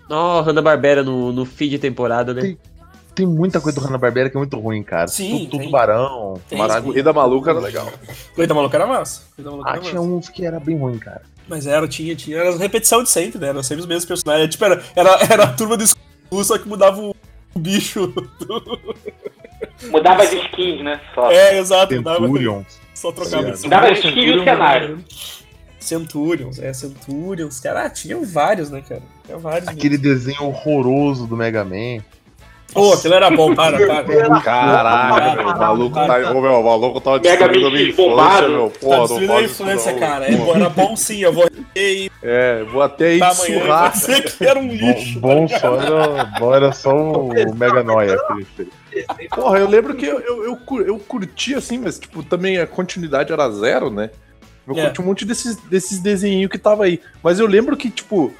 Ó, Hanna-Barbera no, no fim de temporada, né? Tem- Tem muita coisa do Hanna-Barbera que é muito ruim, cara. Sim, tem. tubarão. Sim. corrida maluca era legal. Coisa maluca era massa. Coisa maluca Ah, era tinha massa. uns que era bem ruim, cara. Mas era, tinha, tinha. Era repetição de sempre, né? Era sempre os mesmos personagens. Tipo, era, era, era a turma do escudo, só que mudava o bicho. Mudava as skins, né? Só. É, exato. Mudava, Centurions. só trocava Sim, Mudava as Centurion, skins e o cenário. Centurions, é, Centurions. Cara, ah, tinha vários, né, cara? Tinha vários. Aquele desenho horroroso do Mega Man. Pô, aquilo era bom, para, para. Caraca, meu, o maluco tá. Ô, meu, o maluco tava Mega destruindo a minha infância, meu. Tá Pô, não destruindo a infância, não, cara. pô. É, bom, era bom sim, eu vou e É, vou até ir tá surrar. dizer que era um lixo. Bom só era, bom era só o Mega Noia. Felipe. Porra, eu lembro que eu, eu, eu, eu curti assim, mas tipo, também a continuidade era zero, né? Eu É. curti um monte desses, desses desenhinhos que tava aí. Mas eu lembro que, tipo,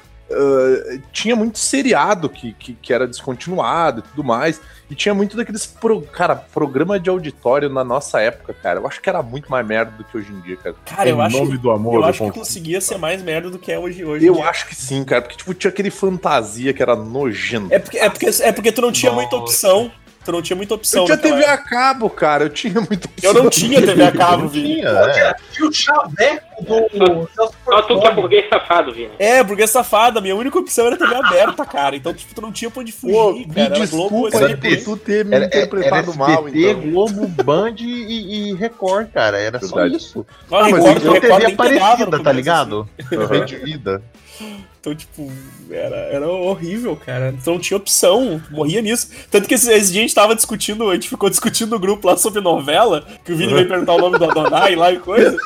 tinha muito seriado que, que, que era descontinuado e tudo mais. E tinha muito daqueles, pro, cara, programa de auditório na nossa época, cara. Eu acho que era muito mais merda do que hoje em dia, cara. Cara, eu em acho, nome do amor, eu acho que conseguia ser mais merda do que é hoje. hoje Eu dia. acho que sim, cara, porque tipo, tinha aquele fantasia que era nojento. É porque, é, porque, é porque tu não tinha muita opção. Tu não tinha muita opção. eu tinha TV a cabo, cara, eu tinha muita opção. Eu não tinha TV a cabo, Vini. Tinha, é. Tinha o chaveco do Celso Só tu que é burguês safado, Vini. É, porque safada, minha única opção era TV aberta, cara. Então, tipo, tu não tinha pra onde fugir, Pô, me cara. Era Globo, desculpa era por tu ter me Era, era interpretado SBT, mal, então. Globo, Band e, e Record, cara. Era só Verdade. isso. Não, mas Record, Então Record TV no Aparecida, tá começo, ligado? TV de vida. Então, tipo, era, era horrível, cara. Então não tinha opção, morria nisso. Tanto que esse, esse dia a gente tava discutindo, a gente ficou discutindo no grupo lá sobre novela, que o Vini veio perguntar o nome do Adonai lá e coisa.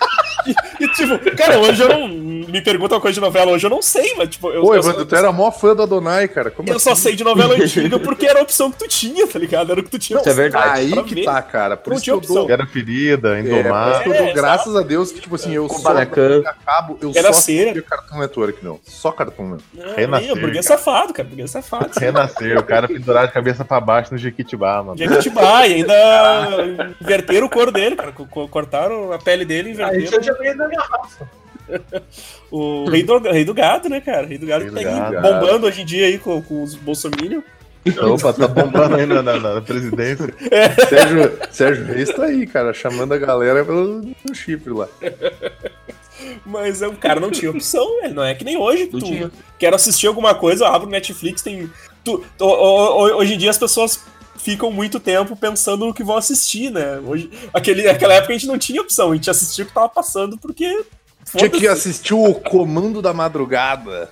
E, e, tipo, cara, hoje eu não. Me pergunta uma coisa de novela, hoje eu não sei, mas tipo, eu, Pô, eu, Evandro, tu era mó fã do Adonai, cara. Como eu só assim? sei de novela antiga porque era a opção que tu tinha, tá ligado? Era o que tu tinha. Isso é verdade. Aí pra que ver. tá, cara. Por Não isso que eu dou. Era ferida, É, indomada. que eu É, dou exato. graças a Deus que, tipo assim, eu Com só acabo, eu Era só cera. Cartoon Network, meu. Só Meu. Não, Renascer, nem, burguês cara. safado, cara. Burguês safado. Renascer, o cara pendurado de cabeça pra baixo no Jequitibá, mano. Jequitibá, e ainda inverteram o cor dele, cara. Co- co- Cortaram a pele dele e Aí inverteram. tinha ganho da minha raça. O rei do, rei do gado, né, cara? Rei do gado Rei que do tá aí gado. bombando hoje em dia aí com, com os bolsominions. Opa, tá bombando aí na, na- na presidência. Sérgio, Sérgio Reis tá aí, cara, chamando a galera pelo pelo chifre lá. Mas é, o cara não tinha opção, velho. Não é que nem hoje. Não tu tinha. quer assistir alguma coisa, abre o Netflix, tem. Tu, tu- ho- ho- hoje em dia as pessoas ficam muito tempo pensando no que vão assistir, né? Hoje, aquele, naquela época a gente não tinha opção, a gente assistia o que tava passando porque. Tinha que assistir o Comando da Madrugada.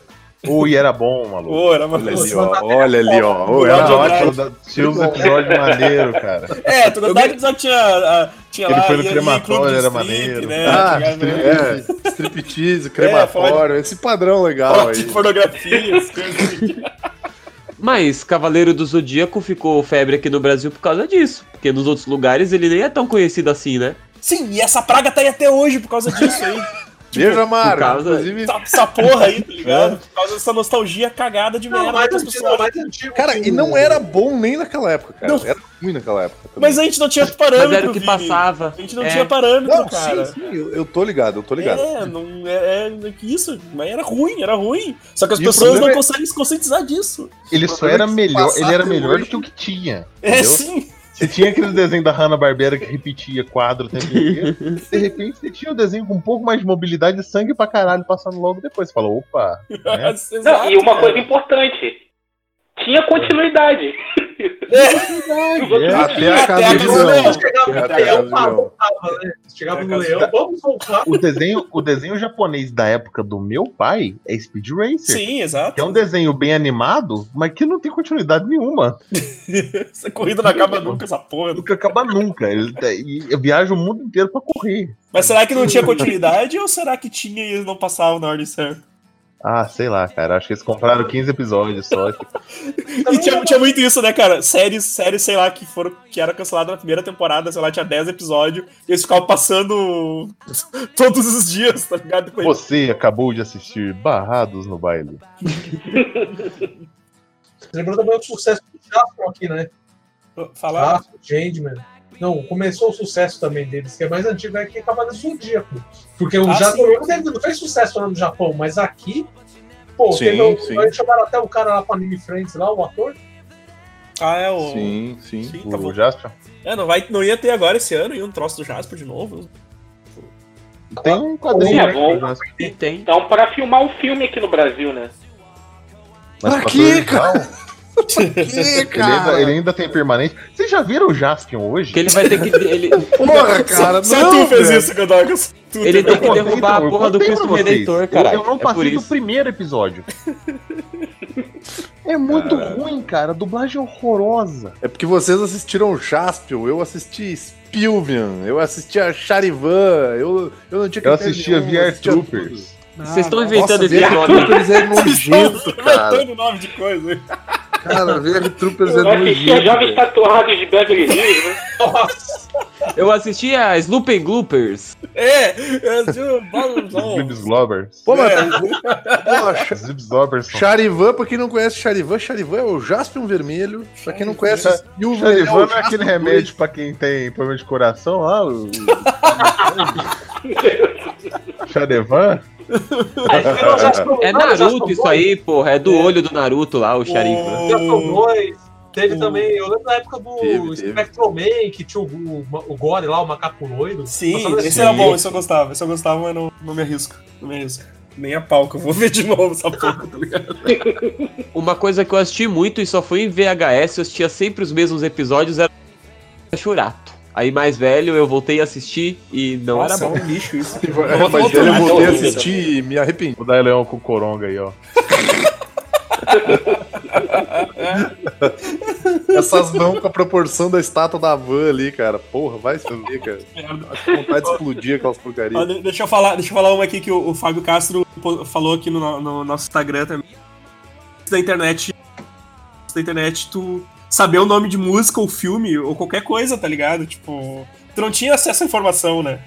Ui, era bom, maluco. Era uma Olha ali, ó. Olha ali, ó. Ô, Era ótimo. Tinha uns episódios maneiros, cara. É, toda cada episódio tinha, ah, tinha Ele lá. foi no crematório, era strip, maneiro. Né? Ah, Tinha- é, striptease, crematório, esse padrão legal aí. de pornografia, coisas assim. Mas Cavaleiro do Zodíaco ficou febre aqui no Brasil por causa disso. Porque nos outros lugares ele nem é tão conhecido assim, né? Sim, e essa praga tá aí até hoje por causa disso aí. Beijo, Amaro. por causa- Inclusive, Essa, essa porra aí, tá ligado? Por causa dessa nostalgia cagada de Não, merda mais antigo, antigo. cara, e não era bom nem naquela época, cara. Não. Era ruim naquela época. também. Mas a gente não tinha parâmetro. Mas era o que Vini. passava. A gente não É. tinha parâmetro, Não, cara. sim, sim, eu, eu tô ligado, eu tô ligado. É, não é, é que isso, mas era ruim, era ruim. Só que as E pessoas não é- conseguem se conscientizar disso. Ele só era que melhor, ele era melhor do que o que tinha. É entendeu? sim. Você tinha aquele desenho da Hanna-Barbera que repetia quadro o tempo inteiro. De repente você tinha um desenho com um pouco mais de mobilidade e sangue pra caralho passando logo depois. Você falou, opa, né? Não, e uma coisa importante. Tinha continuidade. É, É. não Até a casa do leão. Chegava no Até a leão, vamos voltar. O desenho, o desenho japonês da época do meu pai é Speed Racer. Sim, exato. Que é um desenho bem animado, mas que não tem continuidade nenhuma. Essa corrida não acaba nunca, essa porra. Nunca acaba nunca. Ele, e viaja o mundo inteiro pra correr. Mas será que não tinha continuidade ou será que tinha e eles não passavam na ordem certa? Ah, sei lá, cara. Acho que eles compraram 15 episódios só. E tinha, tinha muito isso, né, cara? Séries, séries, sei lá, que foram que era cancelada na primeira temporada, sei lá, tinha 10 episódios, e eles ficavam passando todos os dias, tá ligado? Depois, Você acabou de assistir Barrados no Baile. Lembrou também o sucesso do Jasper aqui, né? falar. Jasper, Changeman. Não, começou o sucesso também deles, que é mais antigo é que Cavaleiro do Zodíaco. Porque o Ah, Jasper sim. não, fez sucesso lá no Japão, mas aqui. Pô, Sim, teve, sim. eles chamaram até o cara lá pro Anime Friends lá, o ator. Ah, é o. Sim, sim. Sim, tá O bom. Jasper. É, não, vai, não ia ter agora esse ano e um troço do Jasper de novo. Tem um quadrinho É bom. do Jasper. Tem. Então, para filmar um filme aqui no Brasil, né? Mas Pra quê, original, Que, Ele cara? ainda, ele ainda tem permanente. Vocês já viram o Jaspion hoje? Que ele vai ter que. Ele, Porra, cara, Só não, tu fez velho. isso, Godogas. Tu ele tem que Eu derrubar então, a eu porra do Cristo vocês. Redentor, Eu- cara. Eu, não é passei do isso. primeiro episódio. É muito Cara. ruim, cara. A dublagem é horrorosa. É porque vocês assistiram Jaspion, eu assisti Spilvian, eu assisti a Charivan, eu, eu não tinha Eu critério assistia eu VR assistia Troopers. Vocês estão inventando Nossa, esse VR nome. É nojento, cara. Inventando nome de coisa. Cara, VR Troopers é Eu assistia nojento. Jovens. Tatuados de Beverly Hills, né? Nossa, Eu assisti a Sloop Gloopers. É, é, tipo, Zibs Globbers. Pô, mas É. Zibs Globbers. são- Charivan, pra quem não conhece Charivan, Charivan é o Jaspion vermelho. Pra quem não conhece, Charivan o não é Jaspion aquele remédio pra quem tem problema de coração lá? O... Charivan? É Naruto isso aí, porra. É do olho do Naruto lá, o Sharingan. O... dois. Teve o- também, eu lembro da época do Teve, teve. Spectrum Man, que tinha o, o, o Gore lá, o macaco loiro. Sim, esse era bom, esse eu gostava. Esse eu gostava, mas não, não me arrisco. Não me arrisco. Nem a pau que eu vou ver de novo essa porra, tá ligado? Uma coisa que eu assisti muito e só foi em VHS, eu assistia sempre os mesmos episódios, era Churato. Aí mais velho eu voltei a assistir e não Nossa, era bom. é um lixo isso. É, mas eu voltei a assistir e me arrependi. Vou dar leão com o Coronga aí, ó. Essas mãos com a proporção da estátua da van ali, cara. Porra, vai se ver, cara. Acho que vontade de explodir aquelas porcarias. Ó, deixa, eu falar, deixa eu falar uma aqui que o, o Fábio Castro falou aqui no, no nosso Instagram também. Da internet. Da internet, tu saber o nome de música ou filme ou qualquer coisa, tá ligado? Tipo, tu não tinha acesso à informação, né?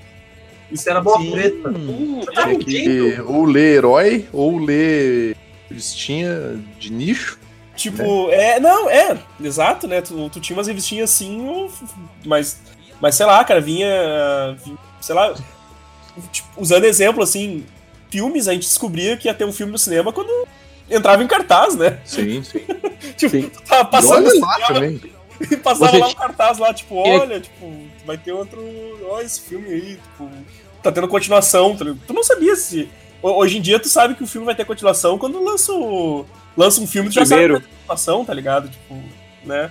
Isso era boa Sim. preta. Você tá mentindo? que ou ler herói, ou ler revistinha de nicho. Tipo, é. Não, é, exato, né? Tu, tu tinha umas revistinhas assim, ou- mas. Mas sei lá, cara, vinha. vinha- sei lá. tipo, usando exemplo, assim, filmes, a gente descobria que ia ter um filme no cinema quando entrava em cartaz, né? Sim, sim. Tipo, Sim. tava passando no lá também. e passava Você lá um cartaz lá, tipo, Tinha- olha, tipo, vai ter outro. Olha esse filme aí, tipo, tá tendo continuação. tá? Tu não sabia se. ho- Hoje em dia tu sabe que o filme vai ter continuação quando lança o. Lança um filme, tu já sabe que vai ter continuação, tá ligado? Tipo, né?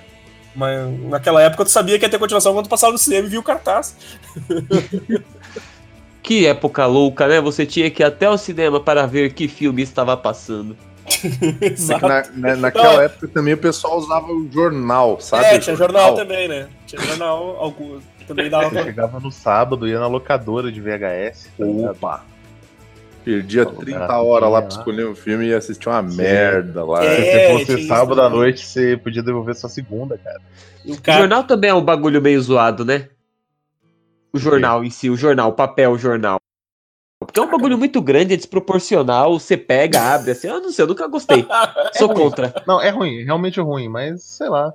Mas naquela época tu sabia que ia ter continuação quando tu passava no cinema e viu o cartaz. Que época louca, né? Você tinha que ir até o cinema para ver que filme estava passando. É que na- na- naquela época também o pessoal usava o jornal, sabe? É, tinha jornal também, né? Tinha jornal, algum, também dava Você chegava no sábado, ia na locadora de VHS. tá? Opa! Perdia Falou, 30 cara, horas lá pra escolher um filme e assistir uma merda lá. É, Se fosse sábado à noite, você podia devolver sua segunda, cara. O O cara... jornal também é um bagulho meio zoado, né? O jornal em si, o jornal, o papel, o jornal. Porque é um bagulho muito grande, é desproporcional, você pega, abre assim, eu não sei, eu nunca gostei. Sou ruim. contra. Não, é ruim, realmente é ruim, mas sei lá.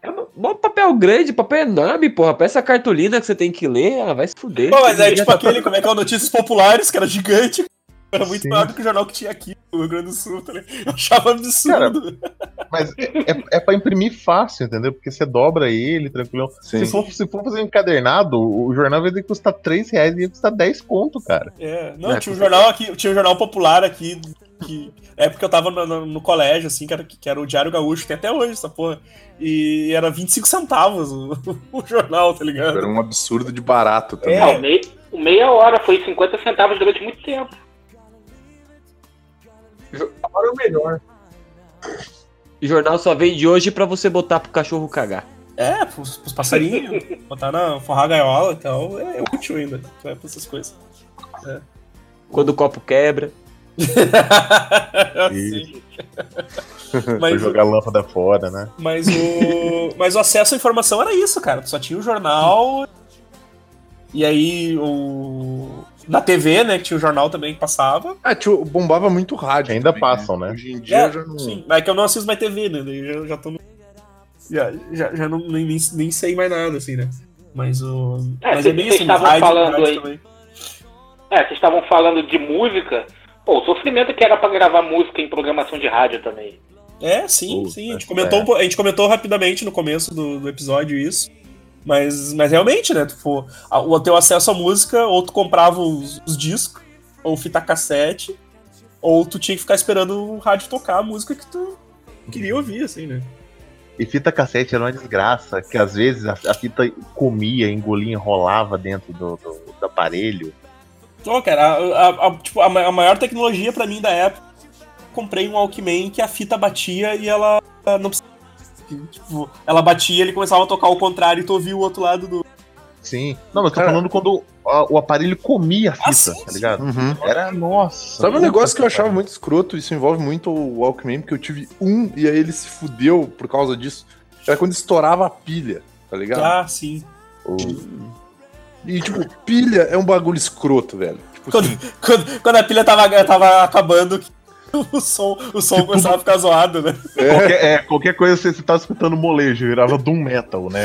É um papel grande, papel enorme, porra. Pra essa cartolina que você tem que ler, ah, vai se fuder. Pô, mas aí, Devia tipo, aquele, como é que é o Notícias Populares, que era gigante, era muito Sim. maior do que o jornal que tinha aqui no Rio Grande do Sul, tá ligado? Eu achava absurdo. Mas é, é pra imprimir fácil, entendeu? Porque você dobra ele, tranquilo. Se for, se for fazer um encadernado, o jornal vai ter que custar 3 reais e ia custar 10 conto, cara. É, não, É, tinha um jornal aqui, tinha um jornal popular aqui, que é porque eu tava no, no- no colégio, assim, que era, que era o Diário Gaúcho, que até hoje essa porra. E era 25 centavos o, o jornal, tá ligado? Era um absurdo de barato também. O mei- o meia hora foi 50 centavos durante muito tempo. Agora é o melhor. O jornal só vem de hoje pra você botar pro cachorro cagar. É, pros, pros passarinhos, botar na forrar a gaiola e tal, é útil ainda, é pra essas coisas. Quando o copo quebra. Sim. Pra Mas, jogar a lâmpada fora, né? mas, o, mas o acesso à informação era isso, cara. Tu só tinha o jornal. E aí o. Na TV, né? Que tinha o jornal também que passava. Ah, tio, bombava muito rádio. Ainda também, passam, né? Hoje em dia É, já não. Sim, mas é que eu não assisto mais TV, né? daí Já, já tô no. Já, já, já não, nem, nem, sei mais nada, assim, né? Mas o. É, mas vocês- é bem vocês assim, estavam rádio, falando rádio aí. também. É, vocês estavam falando de música. Pô, o sofrimento que era pra gravar música em programação de rádio também. É, sim, Puta, sim. A gente, é. comentou, po- a gente comentou rapidamente no começo do, do episódio isso. Mas, mas realmente, né? Tipo, a- o teu acesso à música, ou tu comprava os, os discos, ou fita cassete, ou tu tinha que ficar esperando o rádio tocar a música que tu queria ouvir, assim, né? E fita cassete era uma desgraça, que às vezes a, a fita comia, engolia, enrolava dentro do, do, do aparelho. Então, cara, a, a- a- tipo, a, ma- a maior tecnologia pra mim da época comprei um Walkman que a fita batia e ela ela não precisava. Tipo, ela batia, ele começava a tocar ao contrário e tu ouvia o outro lado do. Sim. Não, mas tô Cara- falando quando o, o aparelho comia a fita, Ah, sim, tá ligado? Uhum. Era nossa. Sabe um negócio que eu achava pariu. muito escroto? Isso envolve muito o Walkman, porque eu tive um e aí ele se fudeu por causa disso. Era quando estourava a pilha, tá ligado? Ah, sim. E, tipo, pilha é um bagulho escroto, velho. Tipo Quando, assim, quando, quando a pilha tava, tava acabando, o som, o som começava a ficar zoado, né? Qualquer, é, qualquer coisa você, você tava escutando molejo, virava Doom Metal, né?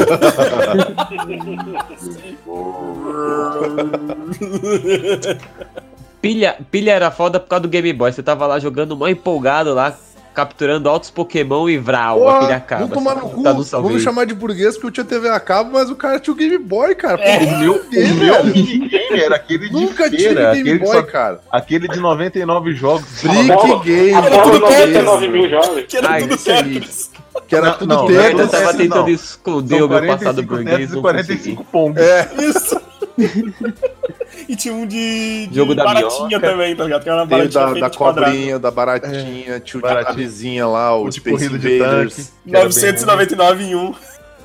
Pilha, pilha era foda por causa do Game Boy. Você tava lá jogando mó empolgado lá, capturando altos Pokémon e vral, a Porra, pilha acaba. vamos tomar no cu, Tá no vamos chamar de burguês porque eu tinha TV a cabo, mas o cara tinha o Game Boy, cara. É. Pô, O meu, o meu velho. minigame era aquele de Nunca tive Game aquele, Boy, só- cara. aquele de 99 jogos. Brick bola- Game. A bola tudo 99 mil jogos. Que era Ai, tudo. Tetris. Que era Não, tudo Eu Tetris, Tetris. tava tentando esconder o meu passado 45 burguês. Tetris e não 45 consegui. Pong. É, Isso. e tinha um de, de Jogo da baratinha também, tá ligado? Que era uma baratinha da, feita da de quadrado. cobrinha, da baratinha, tinha o de baratinha. navezinha lá, o O de Space corrida de Invaders. tanque. que era bem 999 em um.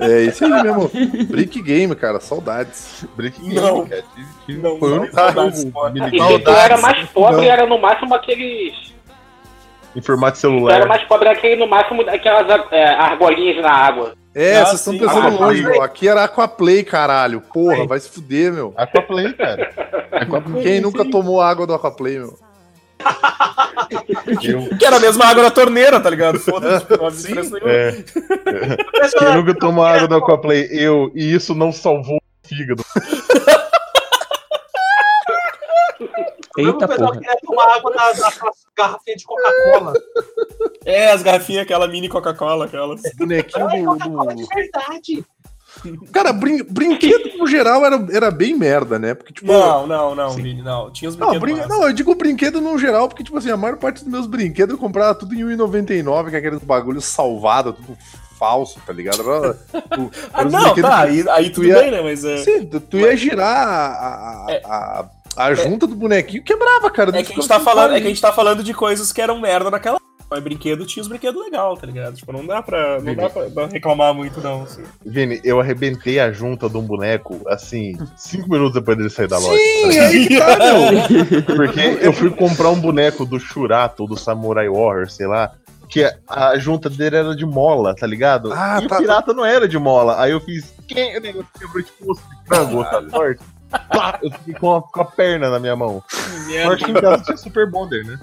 É isso aí mesmo. Brick Game, cara, saudades. Brick Game, Não. cara. Que- que Não, foi o não, saudades, E se tu era mais Não. pobre, era no máximo aqueles. em formato Tu era celular. mais pobre, era aquele no máximo aquelas é, argolinhas na água. É, Ah, vocês estão pensando Ah, longe, meu. Aqui era Aquaplay, caralho. Porra, vai se fuder, meu. Aquaplay, cara. Aquaplay. Quem nunca tomou água do Aquaplay, meu? Eu- Que era a mesma água da torneira, tá ligado? Foda-se, não havia Sim. diferença nenhuma. É. Quem nunca tomou água do Aquaplay? Eu. E isso não salvou o fígado. Eita o pessoal porra. queria tomar água da, da garrafinha de Coca-Cola. É, as garrafinhas, aquela mini Coca-Cola, aquelas. Bonequinho Ai, do. Coca-Cola de verdade. Cara, brin... brinquedo no geral era, era bem merda, né? Porque, tipo. Não, não, não, Vini, não. Tinha os Não, brinquedos. brin... massa. não, eu digo brinquedo no geral, porque, tipo assim, a maior parte dos meus brinquedos eu comprava tudo em 1,99, que é aqueles bagulho salvado, tudo falso, tá ligado? Era, tipo, Ah, não, tá, que- aí, aí tudo ia- bem, né? Mas é, Sim, tu, tu ia girar a, a, a, a junta do bonequinho quebrava, cara. é que a gente tá falando, é que a gente tá falando de coisas que eram merda naquela época. Mas brinquedo tinha os brinquedos legais, tá ligado? Tipo, não dá pra, não dá pra reclamar muito, não. assim. Vini, eu arrebentei a junta de um boneco, assim, cinco minutos depois dele sair da loja. Sim, é aí que tá, meu. Porque eu fui comprar um boneco do Shurato, do Samurai Warrior, sei lá. Que a junta dele era de mola, tá ligado? Ah, e tá, o pirata não era de mola. Aí eu fiz. Quem? O negócio quebrou tipo osso de frango, tá forte? Pá, eu fiquei com a, com a perna na minha mão. Que Sorte que em casa tinha Super Bonder, né?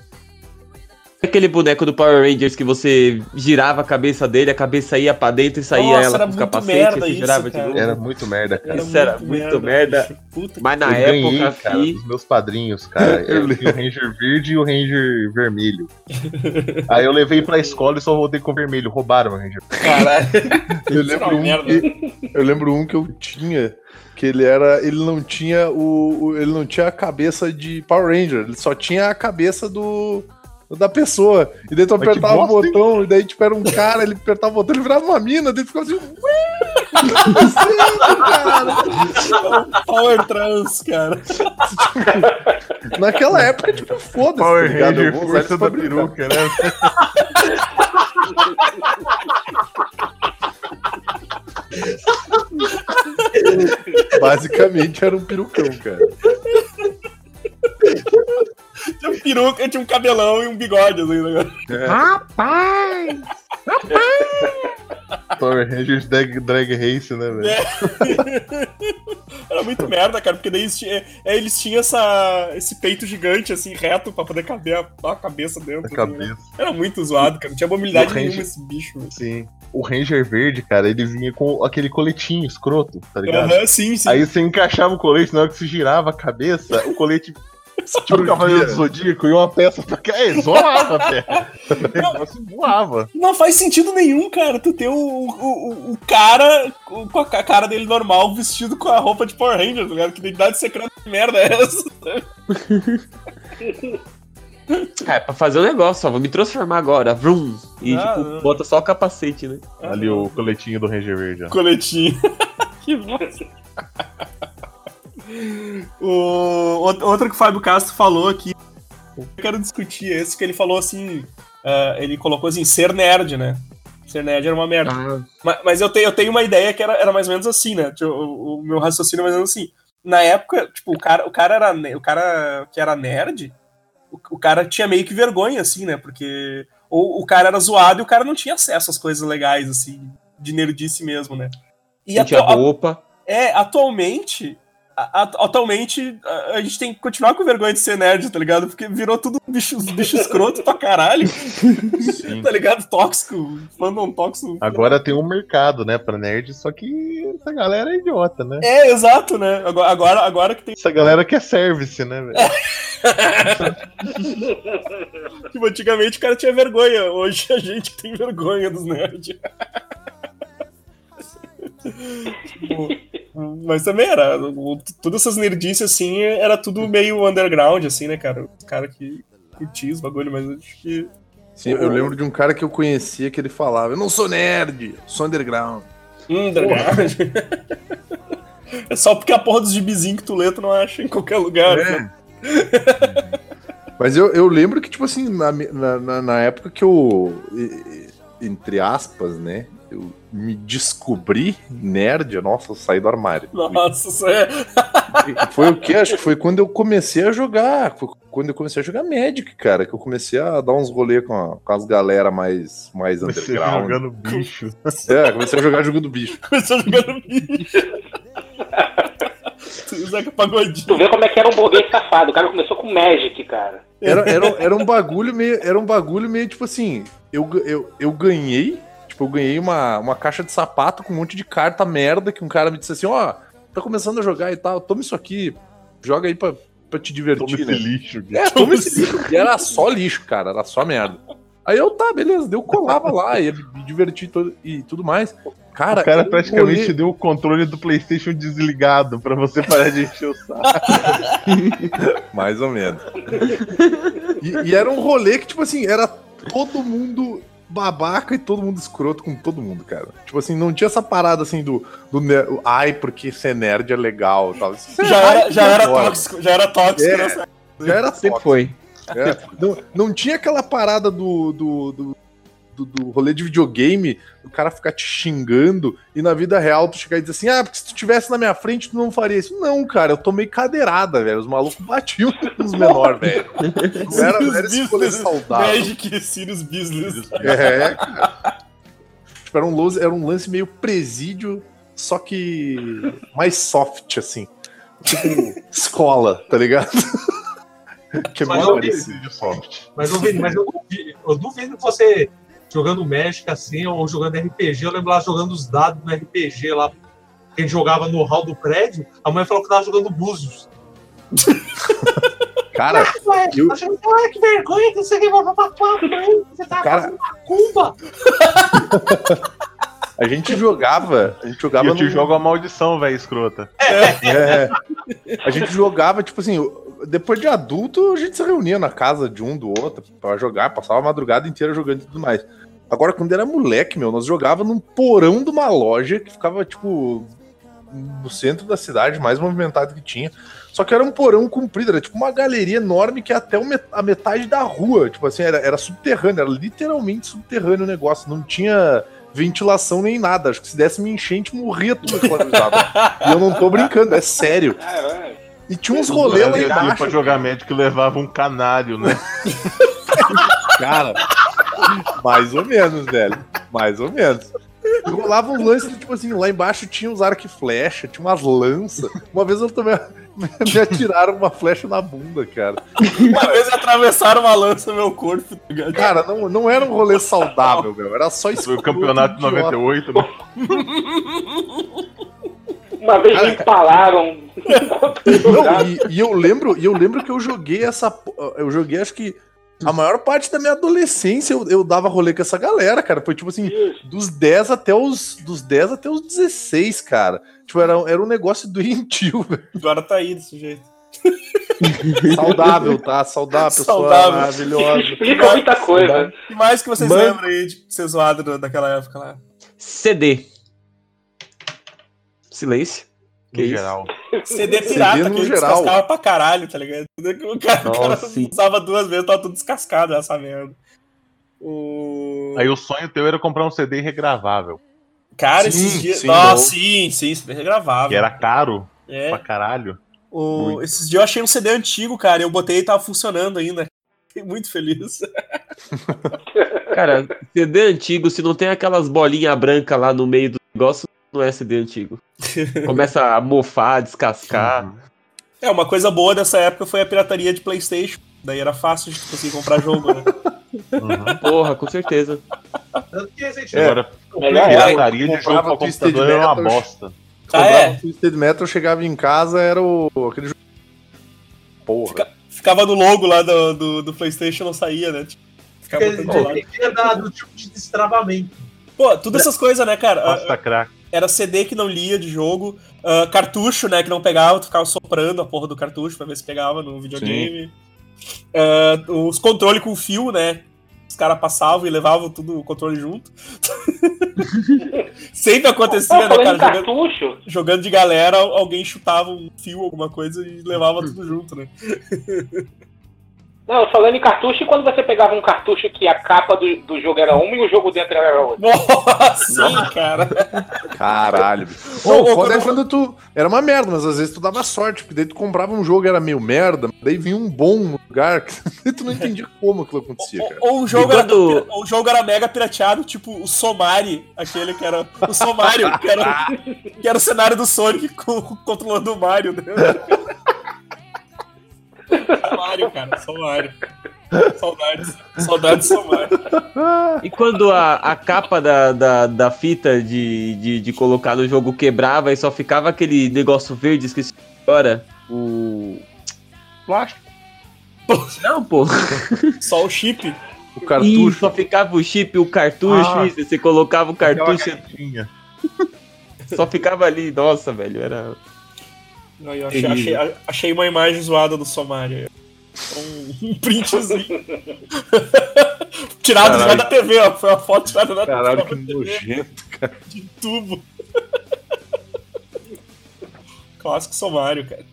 Aquele boneco do Power Rangers que você girava a cabeça dele, a cabeça ia pra dentro e saía Nossa, ela era com o muito capacete merda e girava de novo. Era muito merda, cara. Isso era muito merda. Puta Mas na eu época, ganhei, cara, fi, dos meus padrinhos, cara. Eu Eu tinha o Ranger verde e o Ranger vermelho. Aí eu levei pra escola e só voltei com o vermelho. Roubaram o Ranger. Caralho. Eu lembro, um merda. que, eu lembro um que eu tinha, que ele era. Ele não tinha o. o- ele não tinha a cabeça de Power Ranger, ele só tinha a cabeça do. Da pessoa. E daí tu Mas apertava o bosta, hein? botão, e daí tipo era um cara, ele apertava o botão, ele virava uma mina, daí ficava assim. "Ué, cara?" Power Trans, cara. Naquela época, tipo, foda-se. Power tá Ranger, força da peruca, né? Basicamente era um perucão, cara. Tinha um peruca, tinha um cabelão e um bigode, assim, né? Power Rangers Drag, drag Race, né, velho? Era muito merda, cara, porque daí eles tinham, é, eles tinham essa, esse peito gigante, assim, reto, pra poder caber a, a cabeça dentro. Na assim, né? cabeça. Era muito zoado, cara. Não tinha mobilidade O nenhuma Ranger- esse bicho. Sim. O Ranger verde, cara, ele vinha com aquele coletinho escroto, tá ligado? Aham, sim, sim. Aí você encaixava o colete, na hora que você girava a cabeça, o colete. Tipo o Cavaleiro do Zodíaco e uma peça pra cá. É, zoava negócio voava. Não faz sentido nenhum, cara, tu ter o, o, o- o cara com a ca- cara dele normal vestido com a roupa de Power Ranger, tá ligado? Que identidade secreta de merda é essa? É, pra fazer o negócio, ó, vou me transformar agora, vrum, e Ah, tipo, não. bota só o capacete, né? Ali o coletinho do Ranger verde, ó. Coletinho. que bosta. o, out- outro que o Fábio Castro falou aqui. Eu quero discutir esse, que ele falou assim. ah, ele colocou assim, ser nerd, né? Ser nerd era uma merda. Ah, Ma- Mas, eu, tenho, eu tenho uma ideia que era, era mais ou menos assim, né? Tipo, O, o meu raciocínio é mais ou menos assim. Na época, tipo, o cara, o cara era o cara que era nerd, o, o cara tinha meio que vergonha, assim, né? Porque ou o cara era zoado e o cara não tinha acesso às coisas legais, assim, de nerdice mesmo, né? E tinha atua- roupa. é, atualmente. Atualmente, a, gente tem que continuar com vergonha de ser nerd, tá ligado? Porque virou tudo bicho, bicho escroto pra caralho. Tá ligado? Tóxico, fandom tóxico. Agora tem um mercado, né, pra nerd, só que essa galera é idiota, né? É, exato, né? Agora, agora, agora que tem. Essa galera quer service, né, velho? Tipo, antigamente o cara tinha vergonha, hoje a gente tem vergonha dos nerds. Tipo, Mas também era. Todas essas nerdices, assim, era tudo meio underground, assim, né, cara? Os caras que curtiam os bagulho, mas acho que. Sim, eu lembro de um cara que eu conhecia que ele falava: Eu não sou nerd, sou underground. Underground. É só porque a porra dos gibizinhos que tu lê, tu não acha em qualquer lugar. né? Mas eu, eu lembro que, tipo assim, na, na, na- época que eu, entre aspas, né, eu me descobri nerd, nossa, eu saí do armário. Nossa, isso é. Foi o que? Acho que foi quando eu comecei a jogar. Foi quando eu comecei a jogar Magic, cara. Que eu comecei a dar uns rolê com, a- com as galera mais, mais Você underground. jogando bicho. É, comecei a jogar jogando bicho. Começou jogando bicho. O Zeca Pagodinho. Tu vê como é que era um burguês safado. O cara começou com Magic, cara. Era, era, era um bagulho meio. Era um bagulho meio tipo assim. Eu, eu, eu ganhei. Tipo, eu ganhei uma, uma caixa de sapato com um monte de carta merda que um cara me disse assim, ó, tá começando a jogar e tal, toma isso aqui, joga aí pra, pra te Toma divertir, esse né? lixo. bicho. É, toma esse lixo. E era só lixo, cara, era só merda. Aí eu, tá, beleza, eu colava lá, ia me divertir todo, e tudo mais. Cara, O cara praticamente deu o controle do PlayStation desligado pra você parar de encher o saco. Mais ou menos. E, e era um rolê que, tipo assim, era todo mundo babaca e todo mundo escroto com todo mundo, cara. Tipo assim, não tinha essa parada assim do, do ai, porque ser nerd é legal e tal. É Já era, já era agora. tóxico, já era tóxico. É. nessa- Já era Sempre tóxico. foi. É, não, não tinha aquela parada do, do, do, do- do rolê de videogame, o cara ficar te xingando e na vida real tu chegar e dizer assim: ah, porque se tu tivesse na minha frente tu não faria isso. Não, cara, eu tomei cadeirada, velho. Os malucos batiam nos menores, velho. Não era, não era esse rolê saudável. Magic Sirius Business. É, cara. Tipo, era um, lance, era um lance meio presídio, só que mais soft, assim. Tipo, escola, tá ligado? que é Mas mais eu- parecido. soft. Mas, Vini, mas eu duvido que você jogando Magic assim, ou jogando RPG, eu lembro lá jogando os dados no RPG lá, que a gente jogava no hall do prédio, a mãe falou que tava jogando Búzios. Cara, Ué, Eu- ué, que vergonha que você aqui, papapá, você tá Cara- fazendo macumba. a gente jogava. A gente jogava E eu te no- jogo a maldição, velho, escrota. É. A gente jogava, tipo assim, depois de adulto, a gente se reunia na casa de um do outro pra jogar, passava a madrugada inteira jogando e tudo mais. Agora, quando era moleque, meu, nós jogava num porão de uma loja que ficava, tipo, no centro da cidade, mais movimentado que tinha. Só que era um porão comprido, era tipo uma galeria enorme que é até a metade da rua. Tipo assim, era, era subterrâneo, era literalmente subterrâneo o negócio. Não tinha ventilação nem nada. Acho que se desse uma enchente, morria tudo. E eu não tô brincando, é sério. Caralho. E tinha uns rolês lá Eu ia embaixo. pra jogar médico levava um canário, né? Cara, mais ou menos, velho. Mais ou menos. Rolava um lance, tipo assim, lá embaixo tinha uns arco e flecha, tinha umas lanças. Uma vez eu também me atiraram uma flecha na bunda, cara. Uma vez atravessaram uma lança no meu corpo, tá ligado? Cara, não, não era um rolê saudável, meu. Era só isso. Foi o campeonato de 98, né? Uma vez me empalaram. Não, e, e eu lembro, e eu lembro que eu joguei essa. Eu joguei, acho que. A maior parte da minha adolescência eu, eu dava rolê com essa galera, cara. Foi tipo assim, dos 10 até os. Dos 10 até os 16, cara. Tipo, era, era um negócio doentio, velho. Agora tá aí desse jeito. Saudável, tá? Saudável, Saudável. maravilhosa. Explica muita coisa. O que mais que vocês Mano. lembram aí de ser zoado da- daquela época lá? CD. Silêncio. Que No isso? geral. CD pirata, CD que geral. descascava pra caralho, tá ligado? O cara, o cara Nossa, usava duas vezes, tava tudo descascado essa merda. O... Aí o sonho teu era comprar um CD regravável, Cara, Sim, esses dias. sim, Nossa, sim, sim, CD regravável. que era caro É. pra caralho. O- Esses dias eu achei um CD antigo, cara. Eu botei e tava funcionando ainda. Fiquei muito feliz. Cara, CD antigo, se não tem aquelas bolinhas brancas lá no meio do negócio, não é CD antigo. Começa a mofar, descascar. É, uma coisa boa dessa época foi a pirataria de PlayStation. Daí era fácil de conseguir comprar jogo, né? Uhum. Porra, com certeza. Tanto que recentemente Agora, Melhor era. pirataria de jogo pra Twisted computador era uma bosta. Ah, é? Twisted Metal, chegava em casa, era o aquele jogo. Porra. Ficava no logo lá do, do, do PlayStation não saía, né? Tipo, Ficava Porque de lado. tinha dado tipo de destravamento. Pô, tudo essas coisas, né, cara? Pasta crack. Era CD que não lia de jogo, ah, cartucho, né, que não pegava, tu ficava soprando a porra do cartucho pra ver se pegava no videogame. Ah, os controles com fio, né? Os caras passavam e levavam tudo o controle junto. Sempre acontecia, né, cara? Jogando, cartucho, jogando de galera, alguém chutava um fio, alguma coisa, e levava tudo junto, né? não, falando em cartucho, e quando você pegava um cartucho que a capa do, do jogo era uma e o jogo dentro era outra? Nossa, sim, cara. Caralho. Ô, Ô, ô, foda é quando- quando tu. Era uma merda, mas às vezes tu dava sorte, porque daí tu comprava um jogo era meio merda, daí vinha um bom no lugar, que tu não entendia como aquilo acontecia, cara. Ou, ou o jogo E era, quando- ou o jogo era mega pirateado, tipo o Somari, aquele que era. O Somário, que era, que era o cenário do Sonic com, controlando o Mario, né? Somário, cara, Somário. Saudades. Saudades Somário. E quando a, a capa da, da, da fita de, de, de colocar no jogo quebrava e só ficava aquele negócio verde, esqueci agora. O. Plástico. Não, pô. Só o chip. O Ih, cartucho. só ficava o chip, o cartucho, Ah. isso. Você colocava o cartucho, só ficava ali. Nossa, velho, era. Aí, eu achei, achei, achei uma imagem zoada do Somário. Um, um printzinho. Tirado já Caralho. da TV, ó. Foi uma foto tirada da Caralho, que TV nojento. de tubo. Clássico Somário, cara.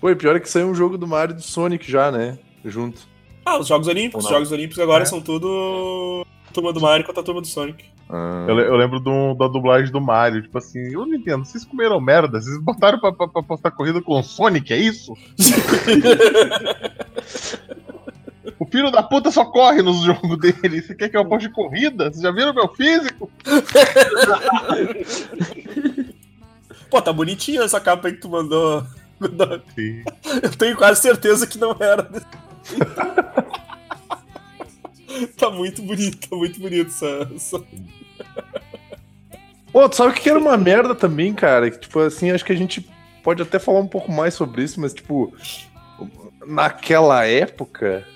Pô, e pior é que saiu um jogo do Mario e do Sonic já, né? Junto. Ah, os Jogos Olímpicos. Os não? Jogos Olímpicos agora É. são tudo turma do Mario contra a turma do Sonic. Ah. Eu, eu lembro do- da dublagem do Mario, tipo assim, eu não entendo, vocês comeram merda, vocês botaram pra, pra, pra postar corrida com o Sonic, é isso? o filho da puta só corre nos jogos dele, você quer que eu aposte corrida? Vocês já viram meu físico? Pô, tá bonitinha essa capa aí que tu mandou. Sim. Eu tenho quase certeza que não era. tá muito bonito, tá muito bonito essa. essa- Pô, tu sabe o que era uma merda também, cara? Que, tipo assim, acho que a gente pode até falar um pouco mais sobre isso, mas, tipo, naquela época,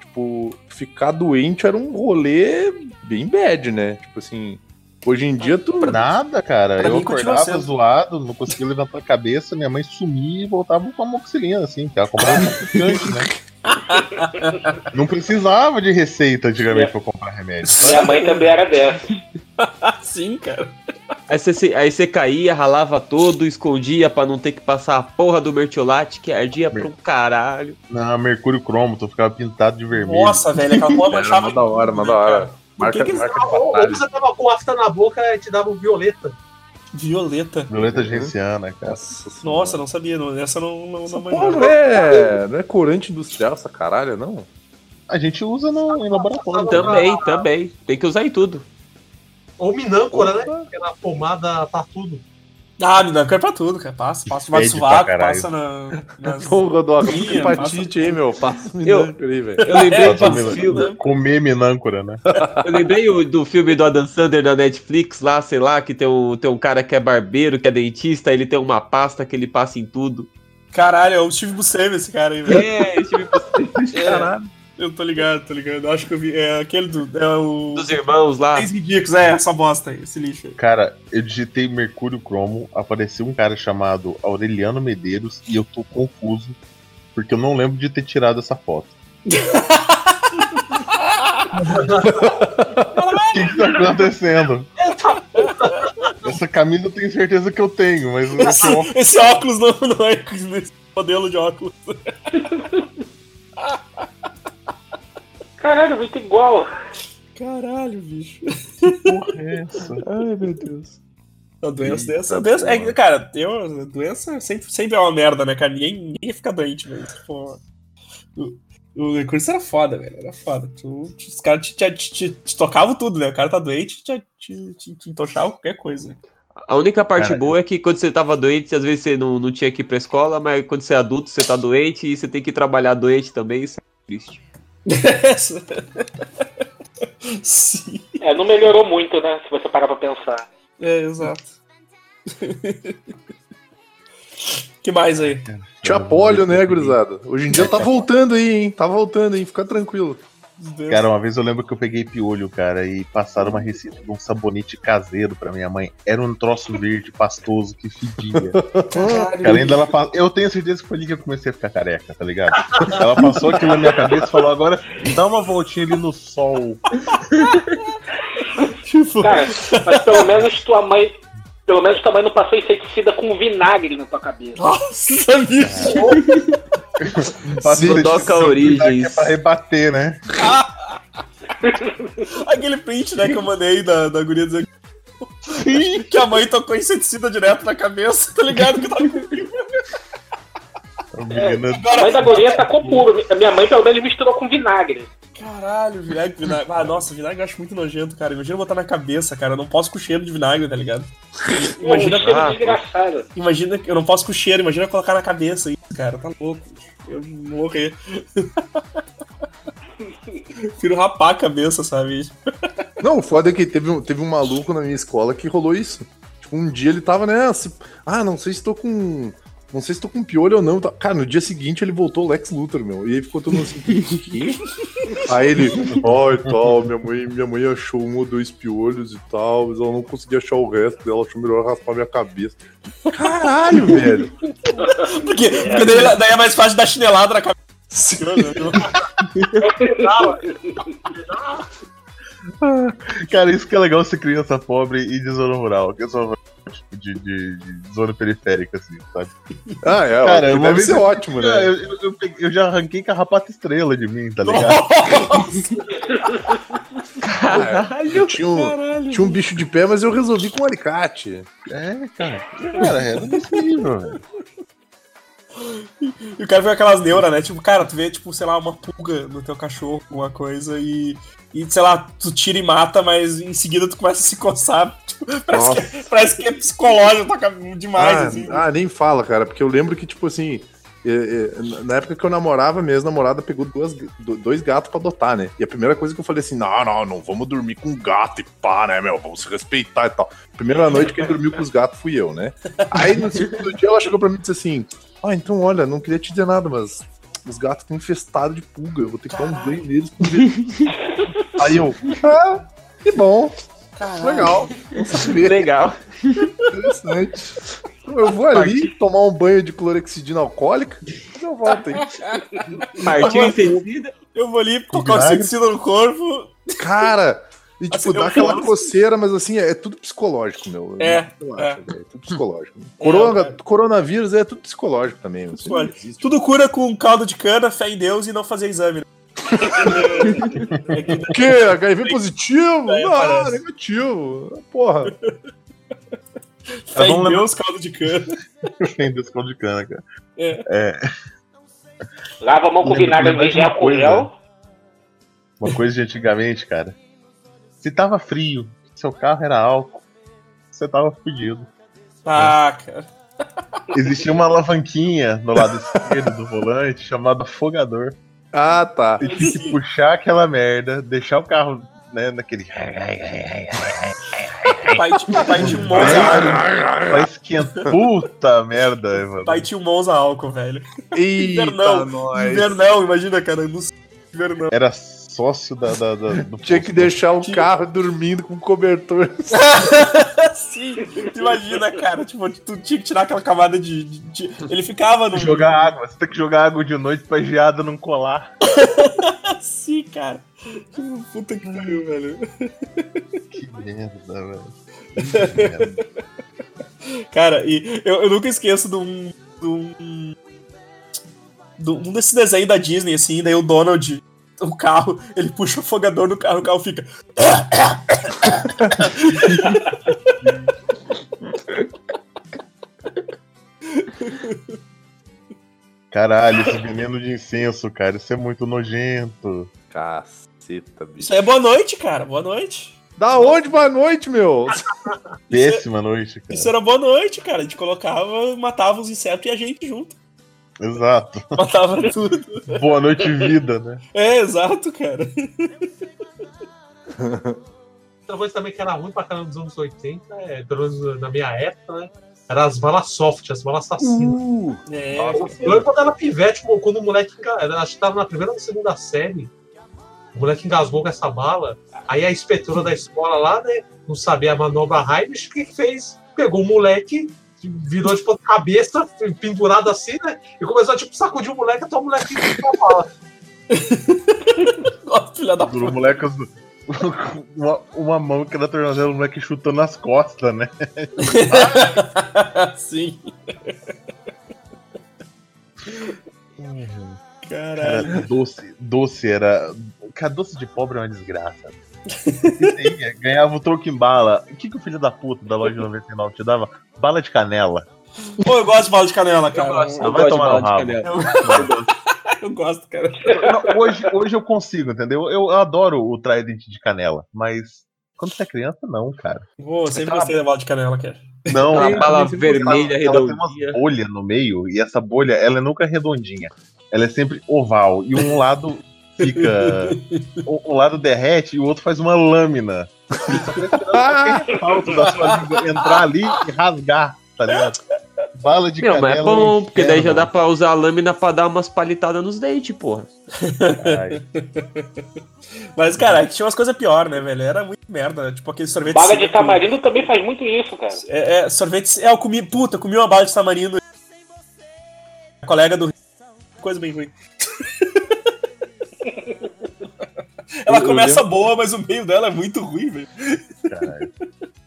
tipo, ficar doente era um rolê bem bad, né? Tipo assim, hoje em dia tu. Nada, cara. Pra eu acordava sendo. zoado, não conseguia levantar a cabeça, minha mãe sumia e voltava com a moxilina, assim, que ela comprava um picante, né? Não precisava de receita antigamente pra comprar remédio. Minha mãe também era dessa. Sim, cara. Aí você, aí você caía, ralava todo, escondia pra não ter que passar a porra do mertiolate que ardia pra um caralho. Na Mercúrio Cromo, tu ficava pintado de vermelho. Nossa, velho, aquela porra manchava. mó da hora, mó da hora. Marca, que que marca de Ou, ou batalha. você tava com afta na boca e te dava um violeta. Violeta. Violeta genciana, cara. Nossa, Nossa, não sabia, não, essa não, não, manjava. não é, não é corante industrial essa caralho, não? A gente usa no, em laboratório. Também, também. Tem que usar em tudo. Ou minâncora, né? Aquela pomada tá tudo. Ah, Minanco é pra tudo, cara. Passa, passa debaixo do sovaco, passa na. Nas... Porra, Doc, Ih, que hepatite, hein, meu? Passa Eu- minâncora aí, velho. Eu lembrei É, Comer- filme. Comer minâncora, né? Eu lembrei o- do filme do Adam Sandler na Netflix, lá, sei lá, que tem um, tem um cara que é barbeiro, que é dentista, ele tem uma pasta que ele passa em tudo. Caralho, é o Steve Buscemi esse cara aí, velho. É, esse filme Caralho. Eu tô ligado, tô ligado. Acho que eu vi. É aquele do. É o. dos irmãos lá. Três ridículos, é, essa bosta aí, esse lixo aí. Cara, eu digitei Mercúrio Cromo, apareceu um cara chamado Aureliano Medeiros e eu tô confuso, porque eu não lembro de ter tirado essa foto. O que, que tá acontecendo? Essa camisa eu tenho certeza que eu tenho, mas esse óculos Esse óculos não, não é esse modelo de óculos. Caralho, muito igual. Caralho, bicho. Porra, é essa? Ai, meu Deus. A doença, Eita doença é, porra. cara, eu, doença sempre, sempre é uma merda, né, cara? Ninguém, ninguém fica doente, velho. Tipo, o, o curso era foda, velho. Era foda. Tu, tu- os caras te, te, te, te tocavam tudo, né? O cara tá doente, te, te, te, te entochava qualquer coisa. A única parte Cara, boa é que quando você tava doente, às vezes você não, não tinha que ir pra escola, mas quando você é adulto, você tá doente e você tem que trabalhar doente também, isso é triste. Sim, É, não melhorou muito, né? Se você parar pra pensar. é, exato. que mais aí? Tinha polio, né, gurizada? Hoje em dia tá voltando aí, hein? Tá voltando, hein? Fica tranquilo. Cara, uma vez eu lembro que eu peguei piolho, cara, e passaram uma receita de um sabonete caseiro pra minha mãe. Era um troço verde pastoso que fedia. Cara, ainda ela fala. Eu tenho certeza que foi ali que eu comecei a ficar careca, tá ligado? Ela passou aquilo na minha cabeça e falou: agora dá uma voltinha ali no sol. Tipo, Cara, mas pelo menos tua mãe. Pelo menos tua mãe não passou inseticida com vinagre na tua cabeça. nossa, bicho. Passou toca esse- a origem. que é pra rebater, né? Aquele print, né, que eu mandei da, da guria dizendo que a mãe tocou inseticida direto na cabeça, tá ligado? Que tava comigo. A menina A mãe da guria tacou puro. A minha mãe pelo menos misturou com vinagre. Caralho, vinagre, vinagre. Ah, nossa, vinagre eu acho muito nojento, cara. Imagina botar na cabeça, cara. Eu não posso com cheiro de vinagre, tá ligado? Imagina, cheiro ah, desgraçado. imagina, eu não posso com cheiro, imagina colocar na cabeça isso, cara. Tá louco. Eu vou morrer. Prefiro rapar a cabeça, sabe? Não, o foda é que teve, um- teve um maluco na minha escola que rolou isso. Tipo, um dia ele tava nessa. Ah, não sei se tô com. Não sei se tô com piolho ou não. tá- Cara, no dia seguinte ele voltou o Lex Luthor, meu. E aí ficou todo mundo assim. "Quê?" aí ele. Ai, tal, minha mãe, minha mãe achou um ou dois piolhos e tal, mas ela não conseguia achar o resto dela. Achou melhor raspar minha cabeça. Caralho, velho. Porque, porque daí, daí é mais fácil dar chinelada na cabeça. Cara, isso que é legal ser criança pobre e de zona rural, que é zona tipo, de, de, de zona periférica, assim, sabe? Ah, é, Cara, uma deve vez ser eu- ótimo, né? eu, eu- eu eu já arranquei carrapato estrela de mim, tá ligado? Eu tinha um, Caralho. tinha um bicho de pé, mas eu resolvi com um alicate. É, cara. Cara, é desse nível, velho. E o cara vê aquelas neuras, né? Tipo, cara, tu vê, tipo, sei lá, uma pulga no teu cachorro, alguma coisa, e, e sei lá, tu tira e mata, mas em seguida tu começa a se coçar. Tipo, parece, que, parece que é psicológico, toca demais, ah, assim. ah, nem fala, cara, porque eu lembro que, tipo assim, é, é, na época que eu namorava, minha ex-namorada pegou duas, do- dois gatos pra adotar, né? E a primeira coisa que eu falei assim, não, não, não vamos dormir com gato e pá, né, meu? Vamos se respeitar e tal. Primeira noite quem dormiu com os gatos fui eu, né? Aí no segundo dia ela chegou pra mim e disse assim, ah, então olha, não queria te dizer nada, mas os gatos estão infestados de pulga, eu vou ter que dar um banho neles pra ver. Aí eu, ah, que bom, legal, vamos saber. Legal. Interessante. Eu vou ali tomar um banho de clorexidina alcoólica e eu volto aí. Partiu inseticida. Eu vou ali tocar o no corpo. Cara, e tipo, Assim, dá aquela posso. coceira, mas assim, é, é tudo psicológico, meu. É, Relaxa, é. velho, é tudo psicológico. Corona, É, coronavírus é tudo psicológico também. Não Psicológico. existe. Tudo cura com caldo de cana, fé em Deus e não fazer exame. né? O quê? HIV positivo? É, não, parece. negativo. Porra. Fé em lembrar- Deus, caldo de cana. Tem desconto de cana, cara. Lava a mão com vinagre em vez de álcool. Uma coisa de antigamente, cara. Se tava frio, seu carro era álcool, você tava fudido. Ah, cara. Existia uma alavanquinha no lado esquerdo do volante chamada afogador. Ah, tá. Você tinha que puxar aquela merda, deixar o carro né, naquele. Pai tinha, pai um Monza. Vai esquentar. Puta merda, mano. Pai um Monza álcool, velho. Eita, Invernão. nós. Invernão, imagina, cara. No invernão. Era sócio da, da- da- do Tinha que deixar o Tinha- carro dormindo com cobertor. Sim, imagina, cara. Tipo, tu tinha que tirar aquela camada de. de- de- Ele ficava no. Jogar água, você tem que jogar água de noite pra geada não colar. Assim, cara. Puta que pariu, velho. Que merda, velho. Que merda. Cara, e eu, eu nunca esqueço de um. De um. De um desses desenhos da Disney, assim, daí o Donald. O carro, ele puxa o afogador no carro, o carro fica. Caralho, esse veneno de incenso, cara, isso é muito nojento. Caceta, bicho. Isso aí é boa noite, cara. Boa noite. Da onde boa noite, meu? Péssima noite, cara. Isso era boa noite, cara. A gente colocava, matava os insetos e a gente junto. Exato. Matava tudo. Boa noite, vida, né? É, exato, cara. Outra coisa também que era ruim pra caramba dos anos 80, é, pelo menos na minha época, né? Era as balas soft, as balas assassinas. Uh, É, Eu lembro quando era pivete, quando o moleque. Acho que tava na primeira ou na segunda série. O moleque engasgou com essa bala. Aí a inspetora da escola lá, né? Não sabia a manobra Heimlich, o que que fez? Pegou o moleque, virou de ponta cabeça, pendurado assim, né? E começou a tipo sacudir o moleque até o moleque com a bala. Ó, filha da Duro moleque. Uma, uma mão que era tornozelo, o moleque chutando nas costas, né? Sim. Cara, Caralho. doce, doce era. Cara, doce de pobre é uma desgraça. Aí, ganhava o troco em bala. O que, que o filho da puta da loja 99 te dava? Bala de canela. Pô, eu gosto de bala de canela, cara. Eu Eu vai gosto de tomar bala no de rabo. canela. Eu, gosto, cara. Não, hoje, hoje eu consigo, entendeu? Eu, eu adoro o Trident de canela, mas quando você é criança, não, cara. Pô, sempre gostei da bala de canela, cara. Não, Uma eu bala sempre gostava. vermelha, ela tem redondinha. uma bolha no meio e essa bolha, ela é nunca redondinha. Ela é sempre oval e um lado fica. um, um lado derrete e o outro faz uma lâmina. Falta da sua língua entrar ali e rasgar, tá ligado? Bala de Meu, mas é bom, um porque daí já dá pra usar a lâmina pra dar umas palitadas nos dentes, porra. Mas, cara, é tinha umas coisas piores, né, velho? Era muito merda. Tipo aquele sorvete. Bala de tamarindo também faz muito isso, cara. É, é, sorvete. É, eu comi. Puta, comi uma bala de tamarindo. A colega do. Coisa bem ruim. Ela Eu- eu começa boa, mas o meio dela é muito ruim, velho. caralho.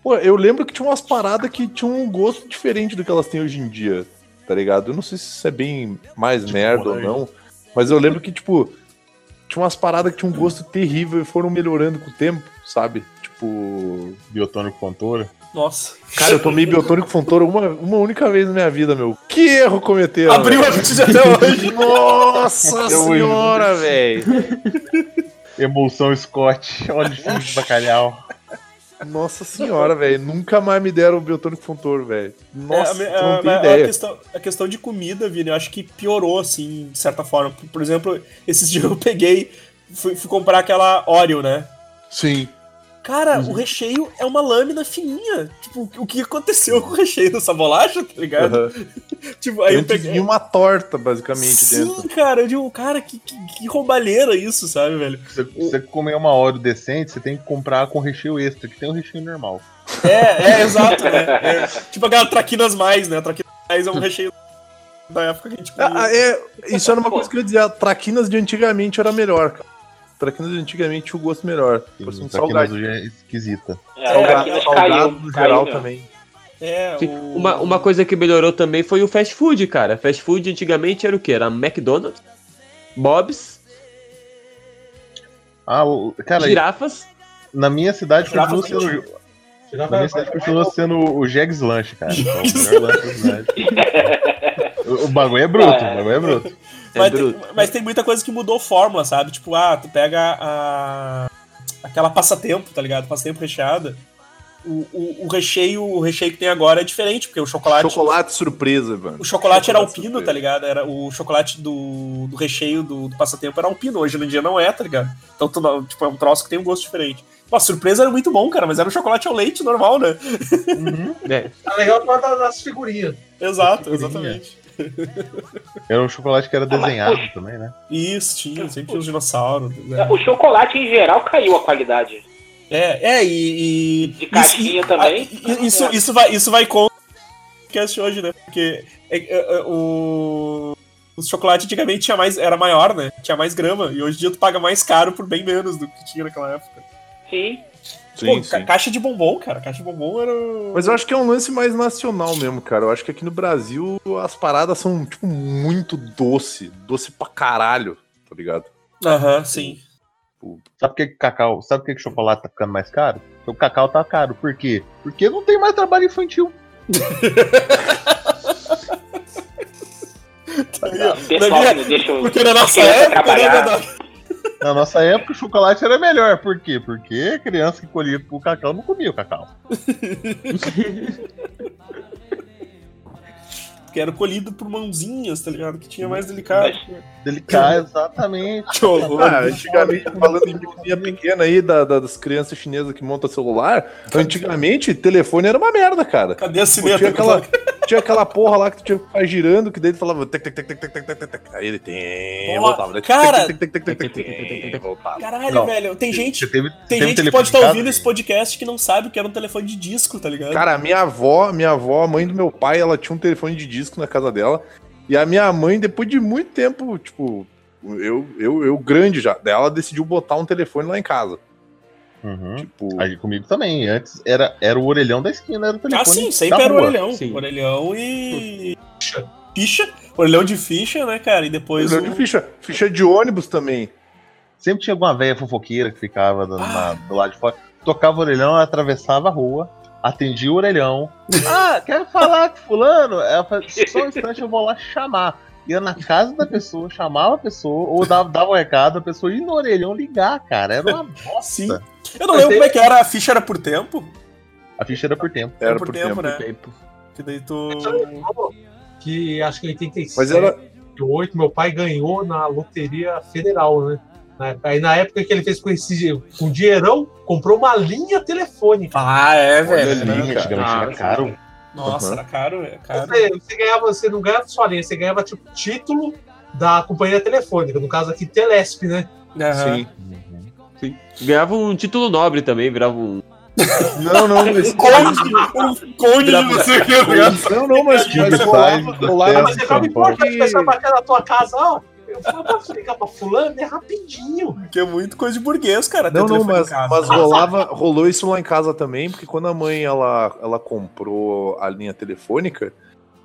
Pô, eu lembro que tinha umas paradas que tinham um gosto diferente do que elas têm hoje em dia, tá ligado? Eu não sei se isso é bem mais merda ou não, mas eu lembro que, tipo, tinha umas paradas que tinham um gosto terrível e foram melhorando com o tempo, sabe? Tipo. Biotônico Fontoura. Nossa. Cara, eu tomei biotônico Fontoura uma, uma única vez na minha vida, meu. Que erro cometeram? Abriu velho. a notícia até hoje. Nossa Eu senhora, velho! Emulsão Scott. Olha o de bacalhau. Nossa senhora, velho. Nunca mais me deram o biotônico Fontoura, velho. Nossa, É, tu não a, tem a- a ideia. questão, a questão de comida, Vini, eu acho que piorou, assim, de certa forma. Por, por exemplo, esses dias eu peguei, fui, fui comprar aquela Oreo, né? Sim. Cara, o recheio é uma lâmina fininha. Tipo, o que aconteceu com o recheio dessa bolacha, tá ligado? Aham. Tipo, aí eu Antes peguei. uma torta, basicamente, Sim, dentro. cara, eu digo, cara, que, que, que roubalheira isso, sabe, velho? Se você comer uma Oreo decente, você tem que comprar com recheio extra, que tem o recheio normal. É, é, exato, né? É, tipo aquela Traquinas Mais, né? Traquinas Mais é um recheio da época que a gente comia. Ah, é, isso era uma coisa que eu ia dizer. a Traquinas de antigamente era melhor, cara. Traquinas de antigamente tinha o gosto melhor. Isso aqui salgado. hoje é esquisita. É, Salgado- salgado caiu, no caiu geral mesmo. também. É, o... Uma, uma coisa que melhorou também foi o fast food, cara. Fast food antigamente era o quê? Era McDonald's, Bob's, Ah, o, cara, girafas. na minha cidade continua sendo. Na minha cidade continua sendo o Jegs Lanche, cara. É o melhor lanche da cidade. O, bagulho é bruto, o bagulho é bruto. É mas, bruto. tem, mas tem muita coisa que mudou fórmula, sabe? Tipo, ah, tu pega a. aquela passatempo, tá ligado? Passatempo recheada. O, o, o recheio, o recheio que tem agora é diferente, porque o chocolate. Chocolate surpresa, mano. O chocolate era Chocolate alpino, surpresa. tá ligado? Era o chocolate do, do recheio do, do passatempo era alpino. Hoje em dia não é, tá ligado? Então, tu tipo, é um troço que tem um gosto diferente. Pô, a surpresa era muito bom, cara, mas era um chocolate ao leite normal, né? É, Tá legal por causa das figurinhas. Exato, Figurinha. exatamente. Era um chocolate que era Ah, mas, desenhado poxa. também, né? Isso, tinha, sempre tinha os dinossauros. É, Né? O chocolate em geral caiu a qualidade. É, é, e. e De caixinha isso, também. ah, e- isso, isso, vai, isso vai com o podcast hoje, né? Porque é, é, é, o. O chocolate antigamente tinha mais, era maior, né? Tinha mais grama. E hoje em dia tu paga mais caro por bem menos do que tinha naquela época. Sim. Pô, ca- caixa de bombom, cara. Caixa de bombom era. Mas eu acho que é um lance mais nacional mesmo, cara. Eu acho que aqui no Brasil as paradas são, tipo, muito doce. Doce pra caralho, tá ligado? Aham, sim. Sabe por que cacau, sabe por que chocolate tá ficando mais caro? Porque o cacau tá caro. Por quê? Porque não tem mais trabalho infantil. Pessoal, me deixa eu. Porque na nossa época, né, trabalhar. Na nossa época, o chocolate era melhor. Por quê? Porque criança que colhia o cacau não comia o cacau. que era colhido por mãozinhas, tá ligado? Que tinha mais delicado. Delicado, exatamente. Ah, antigamente, falando em mãozinha pequena aí, da, da, das crianças chinesas que montam celular, antigamente telefone era uma merda, cara. Cadê a cineta? Tinha aquela, tinha aquela porra lá que tu tinha que ficar girando, que daí tu falava tec, tec, tec, tec, tec, tec, tec, aí ele tem, voltava. Cara, caralho, velho, tem gente, tem gente que pode estar ouvindo esse podcast que não sabe que era um telefone de disco, tá ligado? Cara, minha avó, minha avó, mãe do meu pai, ela tinha um telefone de disco na casa dela. E a minha mãe, depois de muito tempo, tipo, eu, eu, eu grande já, ela decidiu botar um telefone lá em casa. Uhum. Tipo, Aí comigo também. Antes era, era o orelhão da esquina, era o telefone. ah, sim, sempre era rua. orelhão. Sim. Orelhão e. Ficha. Orelhão de ficha, né, cara? E depois. Orelhão o- de ficha, ficha de ônibus também. Sempre tinha alguma velha fofoqueira que ficava do, Ah. na- do lado de fora. Tocava o orelhão, ela atravessava a rua, atendia o orelhão. Ah, quero falar com fulano. Ela falava, só um instante eu vou lá chamar. Ia na casa da pessoa, chamava a pessoa, ou dava, dava um recado, a pessoa ia no orelhão ligar, cara. Era uma bosta. Sim. Eu não lembro como é que era. A ficha era por tempo? A ficha era por tempo. Era por por tempo, tempo. né? Que daí tu. Que acho que em 87, Mas era. 88, meu pai ganhou na Loteria Federal, né? Na época- Aí na época que ele fez com esse com dinheirão, comprou uma linha telefônica. Ah, é, Olha velho. ali, né? Antigamente Ah, era caro. Nossa, Uhum. era caro, é caro. Você, você ganhava, você não ganhava só linha, você ganhava tipo título da companhia telefônica, no caso aqui Telesp, né? Aham. Sim. Sim. Ganhava um título nobre também, virava um. Não, não, mas. Conde, um conde de não o que? Não, não, mas, Tipo, mas sai rolava. Mas você ficava São importante, que- a pessoa bater na tua casa, ó. Eu falo, posso ligar pra fulano? É rapidinho. Porque é muito coisa de burguês, cara. Não, não, mas, mas rolava, rolou isso lá em casa também, porque quando a mãe ela, ela comprou a linha telefônica,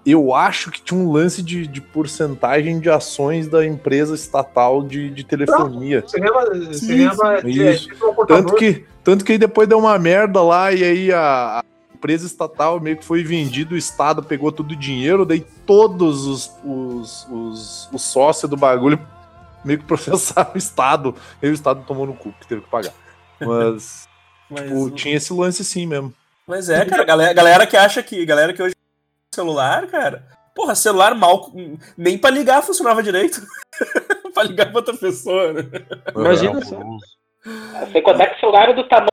eu acho que tinha um lance de, de porcentagem de ações da empresa estatal de, de telefonia. Você ganhava sim. de, Isso. Tanto que, tanto que aí depois deu uma merda lá, e aí a empresa estatal meio que foi vendida, o Estado pegou todo o dinheiro, daí todos os, os, os, os sócios do bagulho meio que processaram o Estado. E o Estado tomou no cu, que teve que pagar. Mas, Mas, tipo, tinha esse lance sim mesmo. mas é, cara, galera, galera que acha que. Galera que hoje celular, cara. Porra, celular mal. Nem pra ligar funcionava direito. pra ligar pra outra pessoa, né? Imagina só. Sem contar que o celular era do tamanho,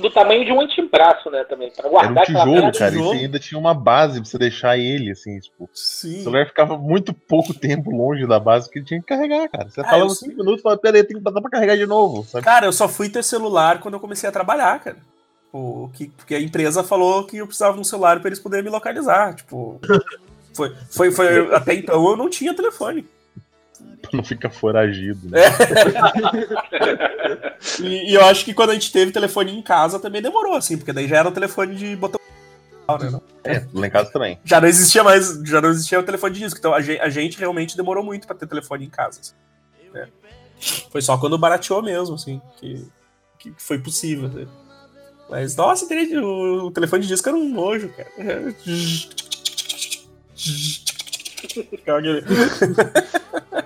do tamanho de um antebraço, né? Também. Pra Era um guardar tijolo, cara. E tijolo. você ainda tinha uma base pra você deixar ele, assim, tipo. O Sim. celular ficava muito pouco tempo longe da base que ele tinha que carregar, cara. Você Ah, falava eu 5 minutos e falava, peraí, tem que botar pra carregar de novo, sabe? Cara, eu só fui ter celular quando eu comecei a trabalhar, cara. O, que, porque a empresa falou que eu precisava de um celular pra eles poderem me localizar. Tipo. Foi, foi, foi, até então eu não tinha telefone. Pra não ficar foragido, né? E, e eu acho que quando a gente teve telefone em casa também demorou, assim, porque daí já era o telefone de botão. né? É, lá em casa também. Já não existia mais, já não existia o telefone de disco. Então a gente, a gente realmente demorou muito pra ter telefone em casa. assim, né? Foi só quando barateou mesmo, assim, que, que foi possível. né? Mas, nossa, o telefone de disco era um nojo, cara.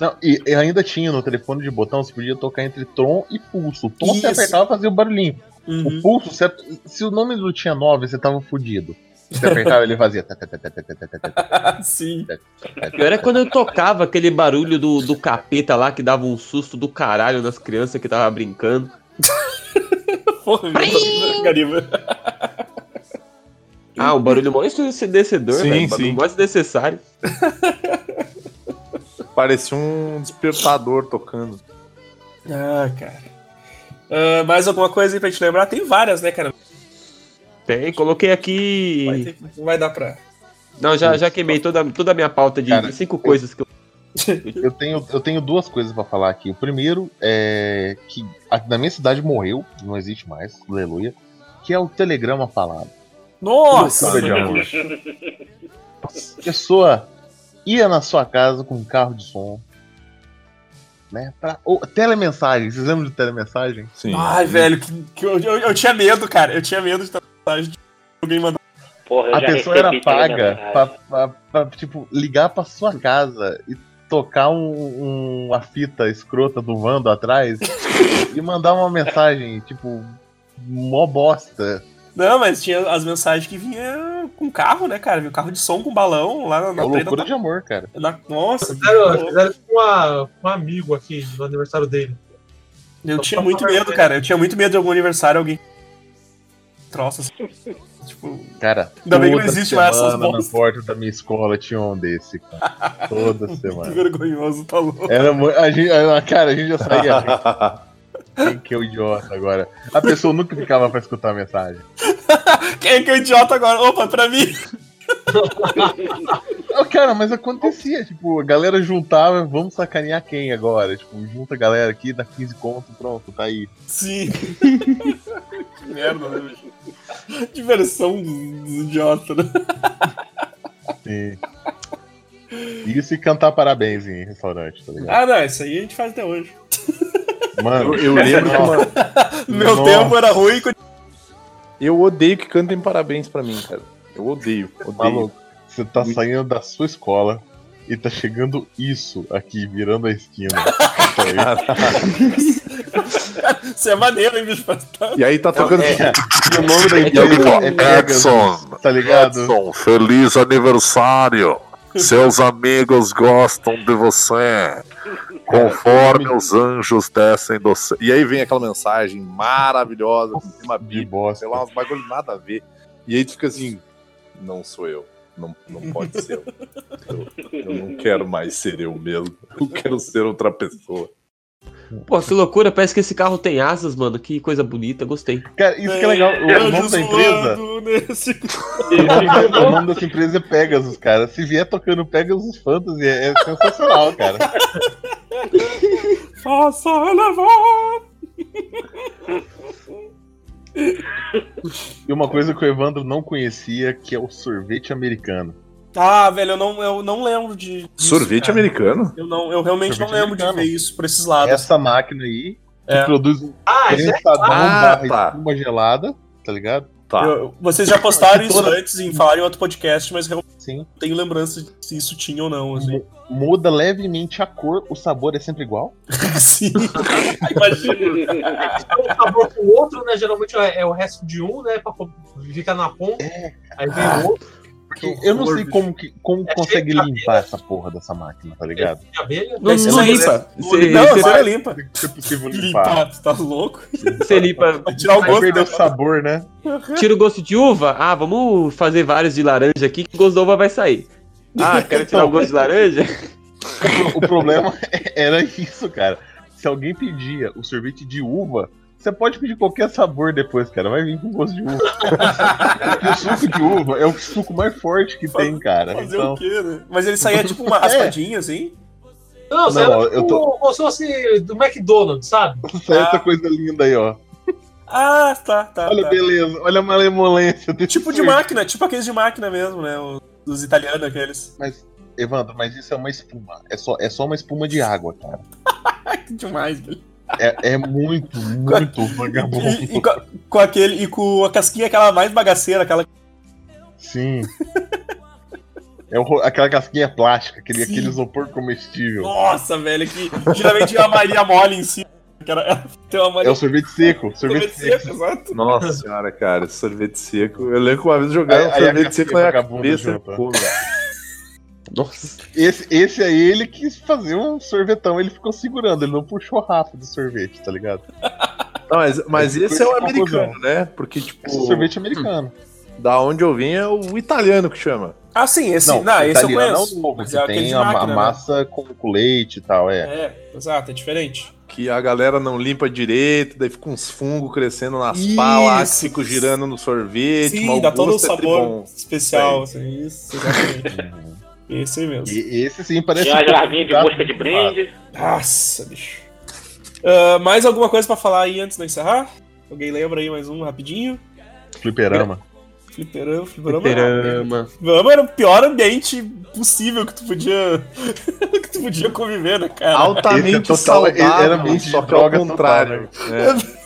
Não, e, e, ainda tinha no telefone de botão, você podia tocar entre tom e pulso. O tom Isso. você apertava e fazia o barulhinho. Uhum. O pulso, você, se o nome do tinha 9, você tava fudido. Você apertava, ele fazia. Sim. Pior é quando eu tocava aquele barulho do, do capeta lá que dava um susto do caralho nas crianças que tava brincando. Porra, Ah, o barulho mó ensurdecedor, descedor, Barulho sim. mais desnecessário. Parecia um despertador tocando. Ah, cara. Ah, mais alguma coisa aí pra gente lembrar? Tem várias, né, cara? Tem, coloquei aqui. Vai, ter- não vai dar pra. Não, já, já queimei toda, toda a minha pauta de, Cara, cinco coisas que eu. Eu tenho, eu tenho duas coisas pra falar aqui. O primeiro é que a- na minha cidade morreu, não existe mais, aleluia, que é o telegrama falado. Nossa! A pessoa ia na sua casa com um carro de som, né? Pra, ou, telemensagem, vocês lembram de telemensagem? Sim. Ai, velho, que, que eu, eu, eu tinha medo, cara. Eu tinha medo de ter mensagem de alguém mandar. Porra, A pessoa era paga telemensagem. pra, pra- pra, tipo, ligar pra sua casa e tocar um, um- uma fita escrota do Vando atrás e mandar uma mensagem, tipo, mó bosta. Não, mas tinha as mensagens que vinha com carro, né, cara? Vinha um carro de som com balão lá na, É na loucura da- de amor, cara. na- Nossa, Fizeram, fizeram com um amigo aqui no aniversário dele. eu tinha muito medo, cara. Eu tinha muito medo de algum aniversário alguém. Troça assim. Tipo, Cara, Ainda bem que não existe mais essas semana na porta da minha escola tinha um desse, cara. Toda que semana. vergonhoso, tá louco. Era a gente, cara, a gente já saía. Quem que é o idiota agora? A pessoa nunca ficava pra escutar a mensagem. Quem é que é o idiota agora? Opa, pra mim. Ah, Cara, mas acontecia, tipo, a galera juntava, vamos sacanear quem agora? Tipo, junta a galera aqui, dá 15 conto, pronto, tá aí. Sim. que merda, né, bicho? Diversão dos, dos idiotas, né? Sim. Isso e cantar parabéns em restaurante, tá ligado? Ah, não, isso aí a gente faz até hoje. Mano, Eu, eu lembro que uma, No meu Nossa. tempo era ruim. eu odeio que cantem parabéns pra mim, cara. Eu odeio, odeio. maluco, você tá saindo da sua escola e tá chegando isso aqui, virando a esquina. Tá? Isso é maneiro, hein, bicho? Tá- E aí tá tocando. E o nome da empresa é Pegasus, tá ligado? Edson, feliz aniversário. Seus amigos gostam de você. Conforme os anjos descem do céu. E aí vem aquela mensagem maravilhosa, com tema bíblico, sei lá, uns bagulho nada a ver. E aí tu fica assim, não sou eu. Não, não pode ser eu. eu. Eu não quero mais ser eu mesmo. Eu quero ser outra pessoa. Pô, que loucura, parece que esse carro tem asas, mano. Que coisa bonita, gostei. Cara, isso que é legal. O, o nome da empresa. Nesse- O nome dessa empresa é Pegasus, cara. Se vier tocando Pegasus Fantasy, é, é sensacional, cara. Faça elevar. E uma coisa que o Evandro não conhecia, que é o sorvete americano. Ah, velho, eu não, eu não lembro de. disso, Sorvete cara. americano? Eu, não, eu realmente Sorvete não lembro de americano. ver isso por esses lados. Essa máquina aí, que É. produz um Ah, isso é prensadão Ah, barra tá. gelada, tá ligado? Tá. Eu- vocês já postaram isso antes em falar em outro podcast, mas eu não Sim. tenho lembrança de se isso tinha ou não. Assim. Muda levemente a cor, o sabor é sempre igual. Sim. Imagina. um sabor com o outro, né? Geralmente é, é o resto de um, né? Pra ficar na ponta. Aí vem o outro, Porque eu não sei como, que, como É consegue de limpar essa porra dessa máquina, tá ligado? de abelha. Não, Esse não é- limpa. Você, não, você, você é limpa. Se é possível limpar. Limpar, tu tá louco? você limpa. Vai tirar o gosto. perder o sabor, né? Tira o gosto de uva. Ah, vamos fazer vários de laranja aqui que o gosto da uva vai sair. Ah, quero tirar o gosto de laranja? O problema era isso, cara. Se alguém pedia o sorvete de uva, você pode pedir qualquer sabor depois, cara. Vai vir com gosto de uva. O suco de uva é o suco mais forte que tem, cara. Fazer Então, o quê, né? Mas ele saía tipo uma É. raspadinha, assim. Não, você Não, era eu tipo, tô- como se fosse do McDonald's, sabe? sai Ah. essa coisa linda aí, ó. Ah, tá, tá. Olha a tá. beleza, olha a malemolência Tipo de máquina, tipo aqueles de máquina mesmo, né? Os, os italianos, aqueles. Mas, Evandro, mas isso é uma espuma. É só, é só uma espuma de água, cara. Que demais, velho. É, é muito, muito vagabundo. E, e com, com aquele, e com a casquinha aquela mais bagaceira, aquela. Sim. É o aquela casquinha plástica, aquele, Sim. aquele isopor comestível. Nossa, velho, que geralmente tinha a Maria mole em cima. Era, uma É Maria o sorvete seco. Sorvete, sorvete seco. seco, exato. Nossa senhora, cara, sorvete seco. Eu lembro que uma vez jogaram um sorvete seco na minha cabeça. junto. Pô, velho. Nossa. Esse, esse aí ele quis fazer um sorvetão, ele ficou segurando, ele não puxou rápido o sorvete, tá ligado? Não, mas, mas Esse esse é o americano, né? Porque, tipo, Esse sorvete americano. da onde eu vim é o italiano que chama. Ah, sim, esse. Não, o esse eu conheço. É o novo, mas é tem a, máquina, a né? massa com, com leite e tal, é. É, exato, é diferente. Que a galera não limpa direito, daí fica uns fungos crescendo nas que ficam girando no sorvete. Sim, dá todo o é sabor tribom. especial, assim, isso, exatamente. Esse aí mesmo. E esse sim parece. Tinha a um pouco jarrinha de gato mosca de brinde. Nossa, bicho. Ah, mais alguma coisa pra falar aí antes de encerrar? Alguém lembra aí mais um rapidinho? Fliperama. Fliperama, fliperama. Fliperama. Fliperama era o pior ambiente possível que tu podia. que tu podia conviver, né, cara? Altamente Esse é total- saudável, era ambiente de só que ao droga contrário.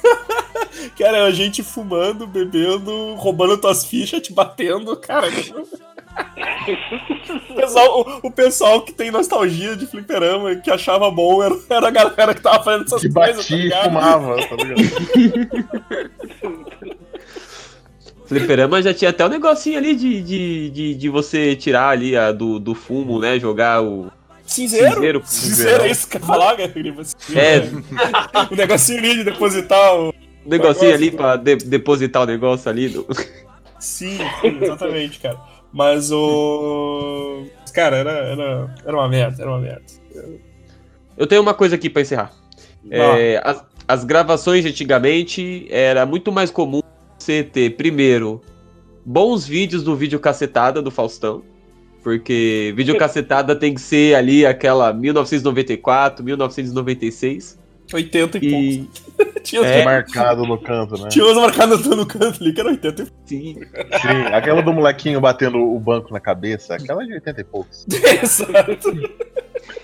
Cara, a gente fumando, bebendo, roubando tuas fichas, te batendo, cara. O pessoal, o, o pessoal que tem nostalgia de fliperama, que achava bom, era, era a galera que tava fazendo essas Que coisas, tá batia e fumava, tá ligado? Fliperama já tinha até um negocinho ali de, de, de, de você tirar ali a, do, do fumo, né? Jogar o. Cinzeiro? Cinzeiro, Cinzeiro, é isso que eu ia falar, Gariba? É, O negocinho ali de depositar o... um negocinho ali pra de- depositar o negócio ali. Do... Sim, sim, exatamente, cara. Mas o... Cara, era, era, era uma merda, era uma merda. Eu tenho uma coisa aqui pra encerrar. É, as, as gravações de antigamente era muito mais comum você ter, primeiro, bons vídeos do vídeo cacetada do Faustão. Porque vídeo cacetada tem que ser ali aquela 1994, 1996. 80 e, E. poucos. Tinha, É. Marcado no canto, né? tinha umas marcadas no canto ali, que era 80 e Sim. Sim, aquela do molequinho batendo o banco na cabeça, aquela é de 80 e poucos. Exato.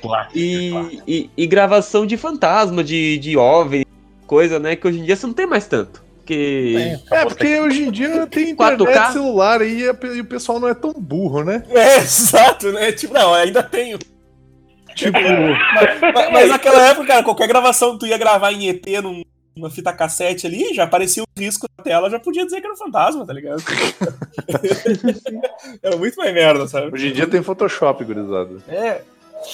Clássico. E, e, e gravação de fantasma, de, de OVNI, coisa, né? Que hoje em dia você não tem mais tanto. Porque. É, porque hoje em dia tem 4K? internet celular aí e e o pessoal não é tão burro, né? É, exato, né? Tipo, não, ainda tenho. Tipo, Mas, mas naquela época, cara, qualquer gravação que tu ia gravar em ET num- numa fita cassete ali, já aparecia o risco na tela, já podia dizer que era um fantasma, tá ligado? era muito mais merda, sabe? hoje em dia tem Photoshop, gurizada. É,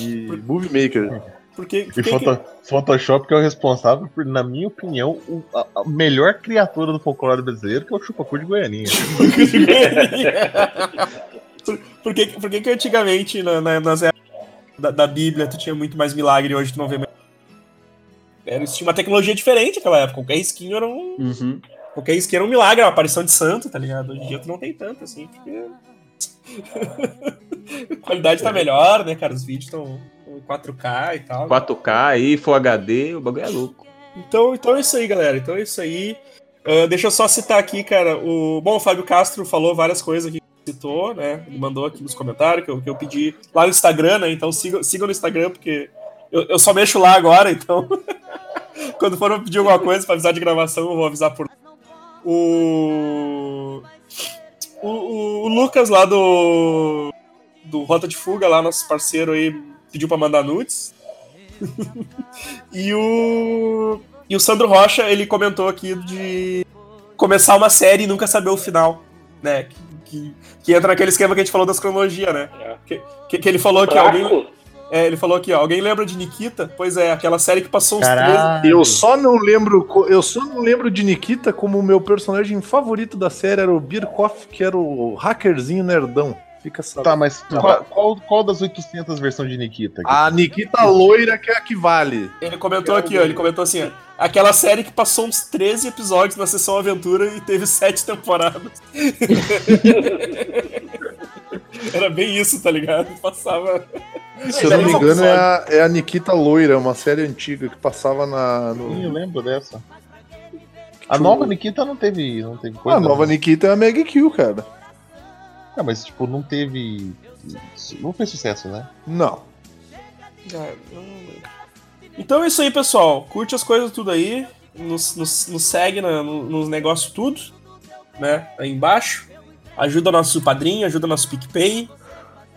E Movie Maker. porque. E porque Photo- Photoshop que é o responsável por, na minha opinião, o- a, a melhor criatura do folclore brasileiro, que é o chupacu de Goianinha. por, por que, por que que antigamente, na- na- nas épocas da, da Bíblia, tu tinha muito mais milagre hoje tu não vê mais? Era, tinha uma tecnologia diferente naquela época. Qualquer risquinho era um. Uhum. Qualquer era um milagre, uma aparição de santo, tá ligado? Hoje em dia tu não tem tanto, assim, porque. a qualidade tá melhor, né, cara? Os vídeos estão em 4K e tal. 4K aí, Full HD, o bagulho é louco. Então, então é isso aí, galera. Então é isso aí. Ah, deixa eu só citar aqui, cara. O, bom, o Fábio Castro falou várias coisas aqui citou, né? Ele mandou aqui nos comentários que eu, que eu pedi lá no Instagram, né? Então sigam, sigam no Instagram, porque eu, eu só mexo lá agora, então. Quando for pedir alguma coisa pra avisar de gravação, eu vou avisar por. O. O, o- Lucas lá do. Do Rota de Fuga, lá, nosso parceiro aí, pediu pra mandar nudes. e o. E o Sandro Rocha, ele comentou aqui de começar uma série e nunca saber o final, né? Que, que, que entra naquele esquema que a gente falou das cronologias, né? É. Que, que, que ele falou que alguém. Fraco? É, ele falou aqui, ó, alguém lembra de Nikita? Pois é, aquela série que passou uns Caralho. Eu só não lembro, co- eu só não lembro de Nikita como o meu personagem favorito da série era o Birkoff, que era o hackerzinho nerdão. Fica sabendo. Tá, mas qual, qual, qual das 800 versões de Nikita? aqui? A Nikita loira que é a que vale. Ele comentou aqui, ó, ele comentou assim, ó, aquela série que passou uns 13 episódios na sessão aventura e teve 7 temporadas. Era bem isso, tá ligado? Passava. Se eu não me engano, é a, é a Nikita Loira, uma série antiga que passava na. no- Sim, eu lembro dessa. A Tipo- nova Nikita não teve, não teve coisa. A nova né? Nikita é a Meg Kill, cara. Ah, mas tipo, não teve. Não fez sucesso, né? Não. Então é isso aí, pessoal. Curte as coisas tudo aí. Nos, nos, nos segue na- nos negócios tudo, né? Aí embaixo. Ajuda nosso padrinho, ajuda nosso PicPay.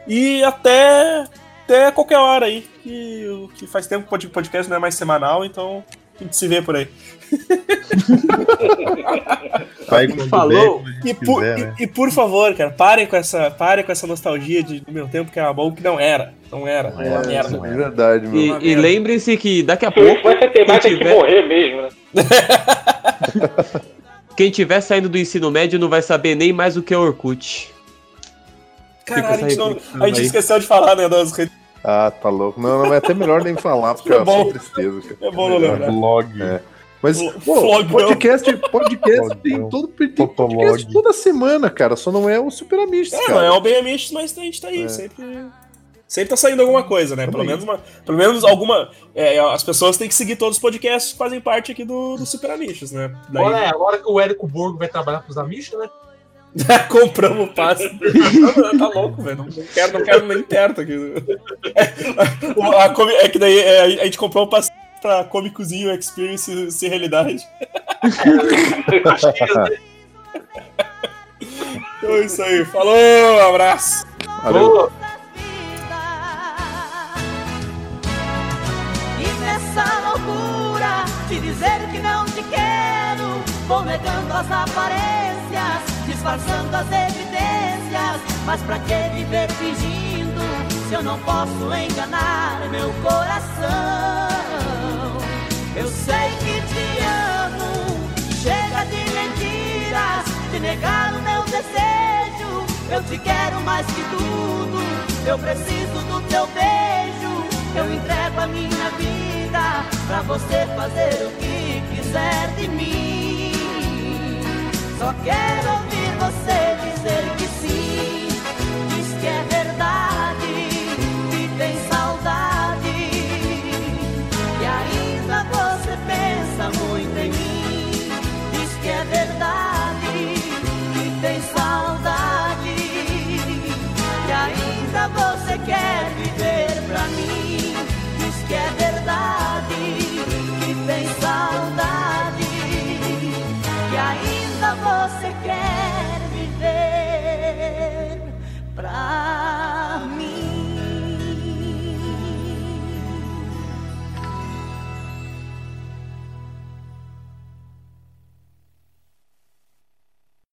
E até, até qualquer hora aí. Que, que faz tempo que o podcast não é mais semanal, então a gente se vê por aí. Quando Falou. gente E por, quiser, e- né? e por favor, cara, parem com essa, parem com essa nostalgia de, do meu tempo que era bom, que não era. Não era. Era uma merda. não É verdade, meu. E, e lembrem-se que daqui a pouco, vai ter mais quem tem que tiver- morrer mesmo, né? quem tiver saindo do ensino médio não vai saber nem mais o que é Orkut. Caralho, a gente, não- a gente aí. esqueceu de falar, né, das redes. Ah, tá louco. Não, não, é até melhor nem falar, porque É é bom. só tristeza, cara. É bom não lembrar. Blog. É. Mas, pô, podcast, podcast tem todo tem podcast toda semana, cara. Só não é o Super Amistos, É, cara. não é o bem amistos, mas a gente tá aí, sempre. Sempre tá saindo alguma coisa, né? Pelo menos, uma, pelo menos alguma. é, as pessoas têm que seguir todos os podcasts que fazem parte aqui do, do Super Amistos, né? Daí- Agora, é, agora que o Érico Borgo vai trabalhar pros Amisha, né? Compramos o passe. Tá louco, velho. Não, não quero, não quero nem perto aqui. É, a Comi- é que daí é, a gente comprou o passe pra Comicozinho Experience ser realidade. Então é isso aí. Falou, um abraço. Valeu. E nessa loucura de dizer que não te quero, vou negando as aparências, disfarçando as evidências. Mas pra que viver fingindo se eu não posso enganar meu coração? Eu sei que te amo, chega de mentiras, de negar o meu desejo. Eu te quero mais que tudo, eu preciso do teu beijo. Eu entrego a minha vida pra você fazer o que quiser de mim. Só quero ouvir você dizer que love.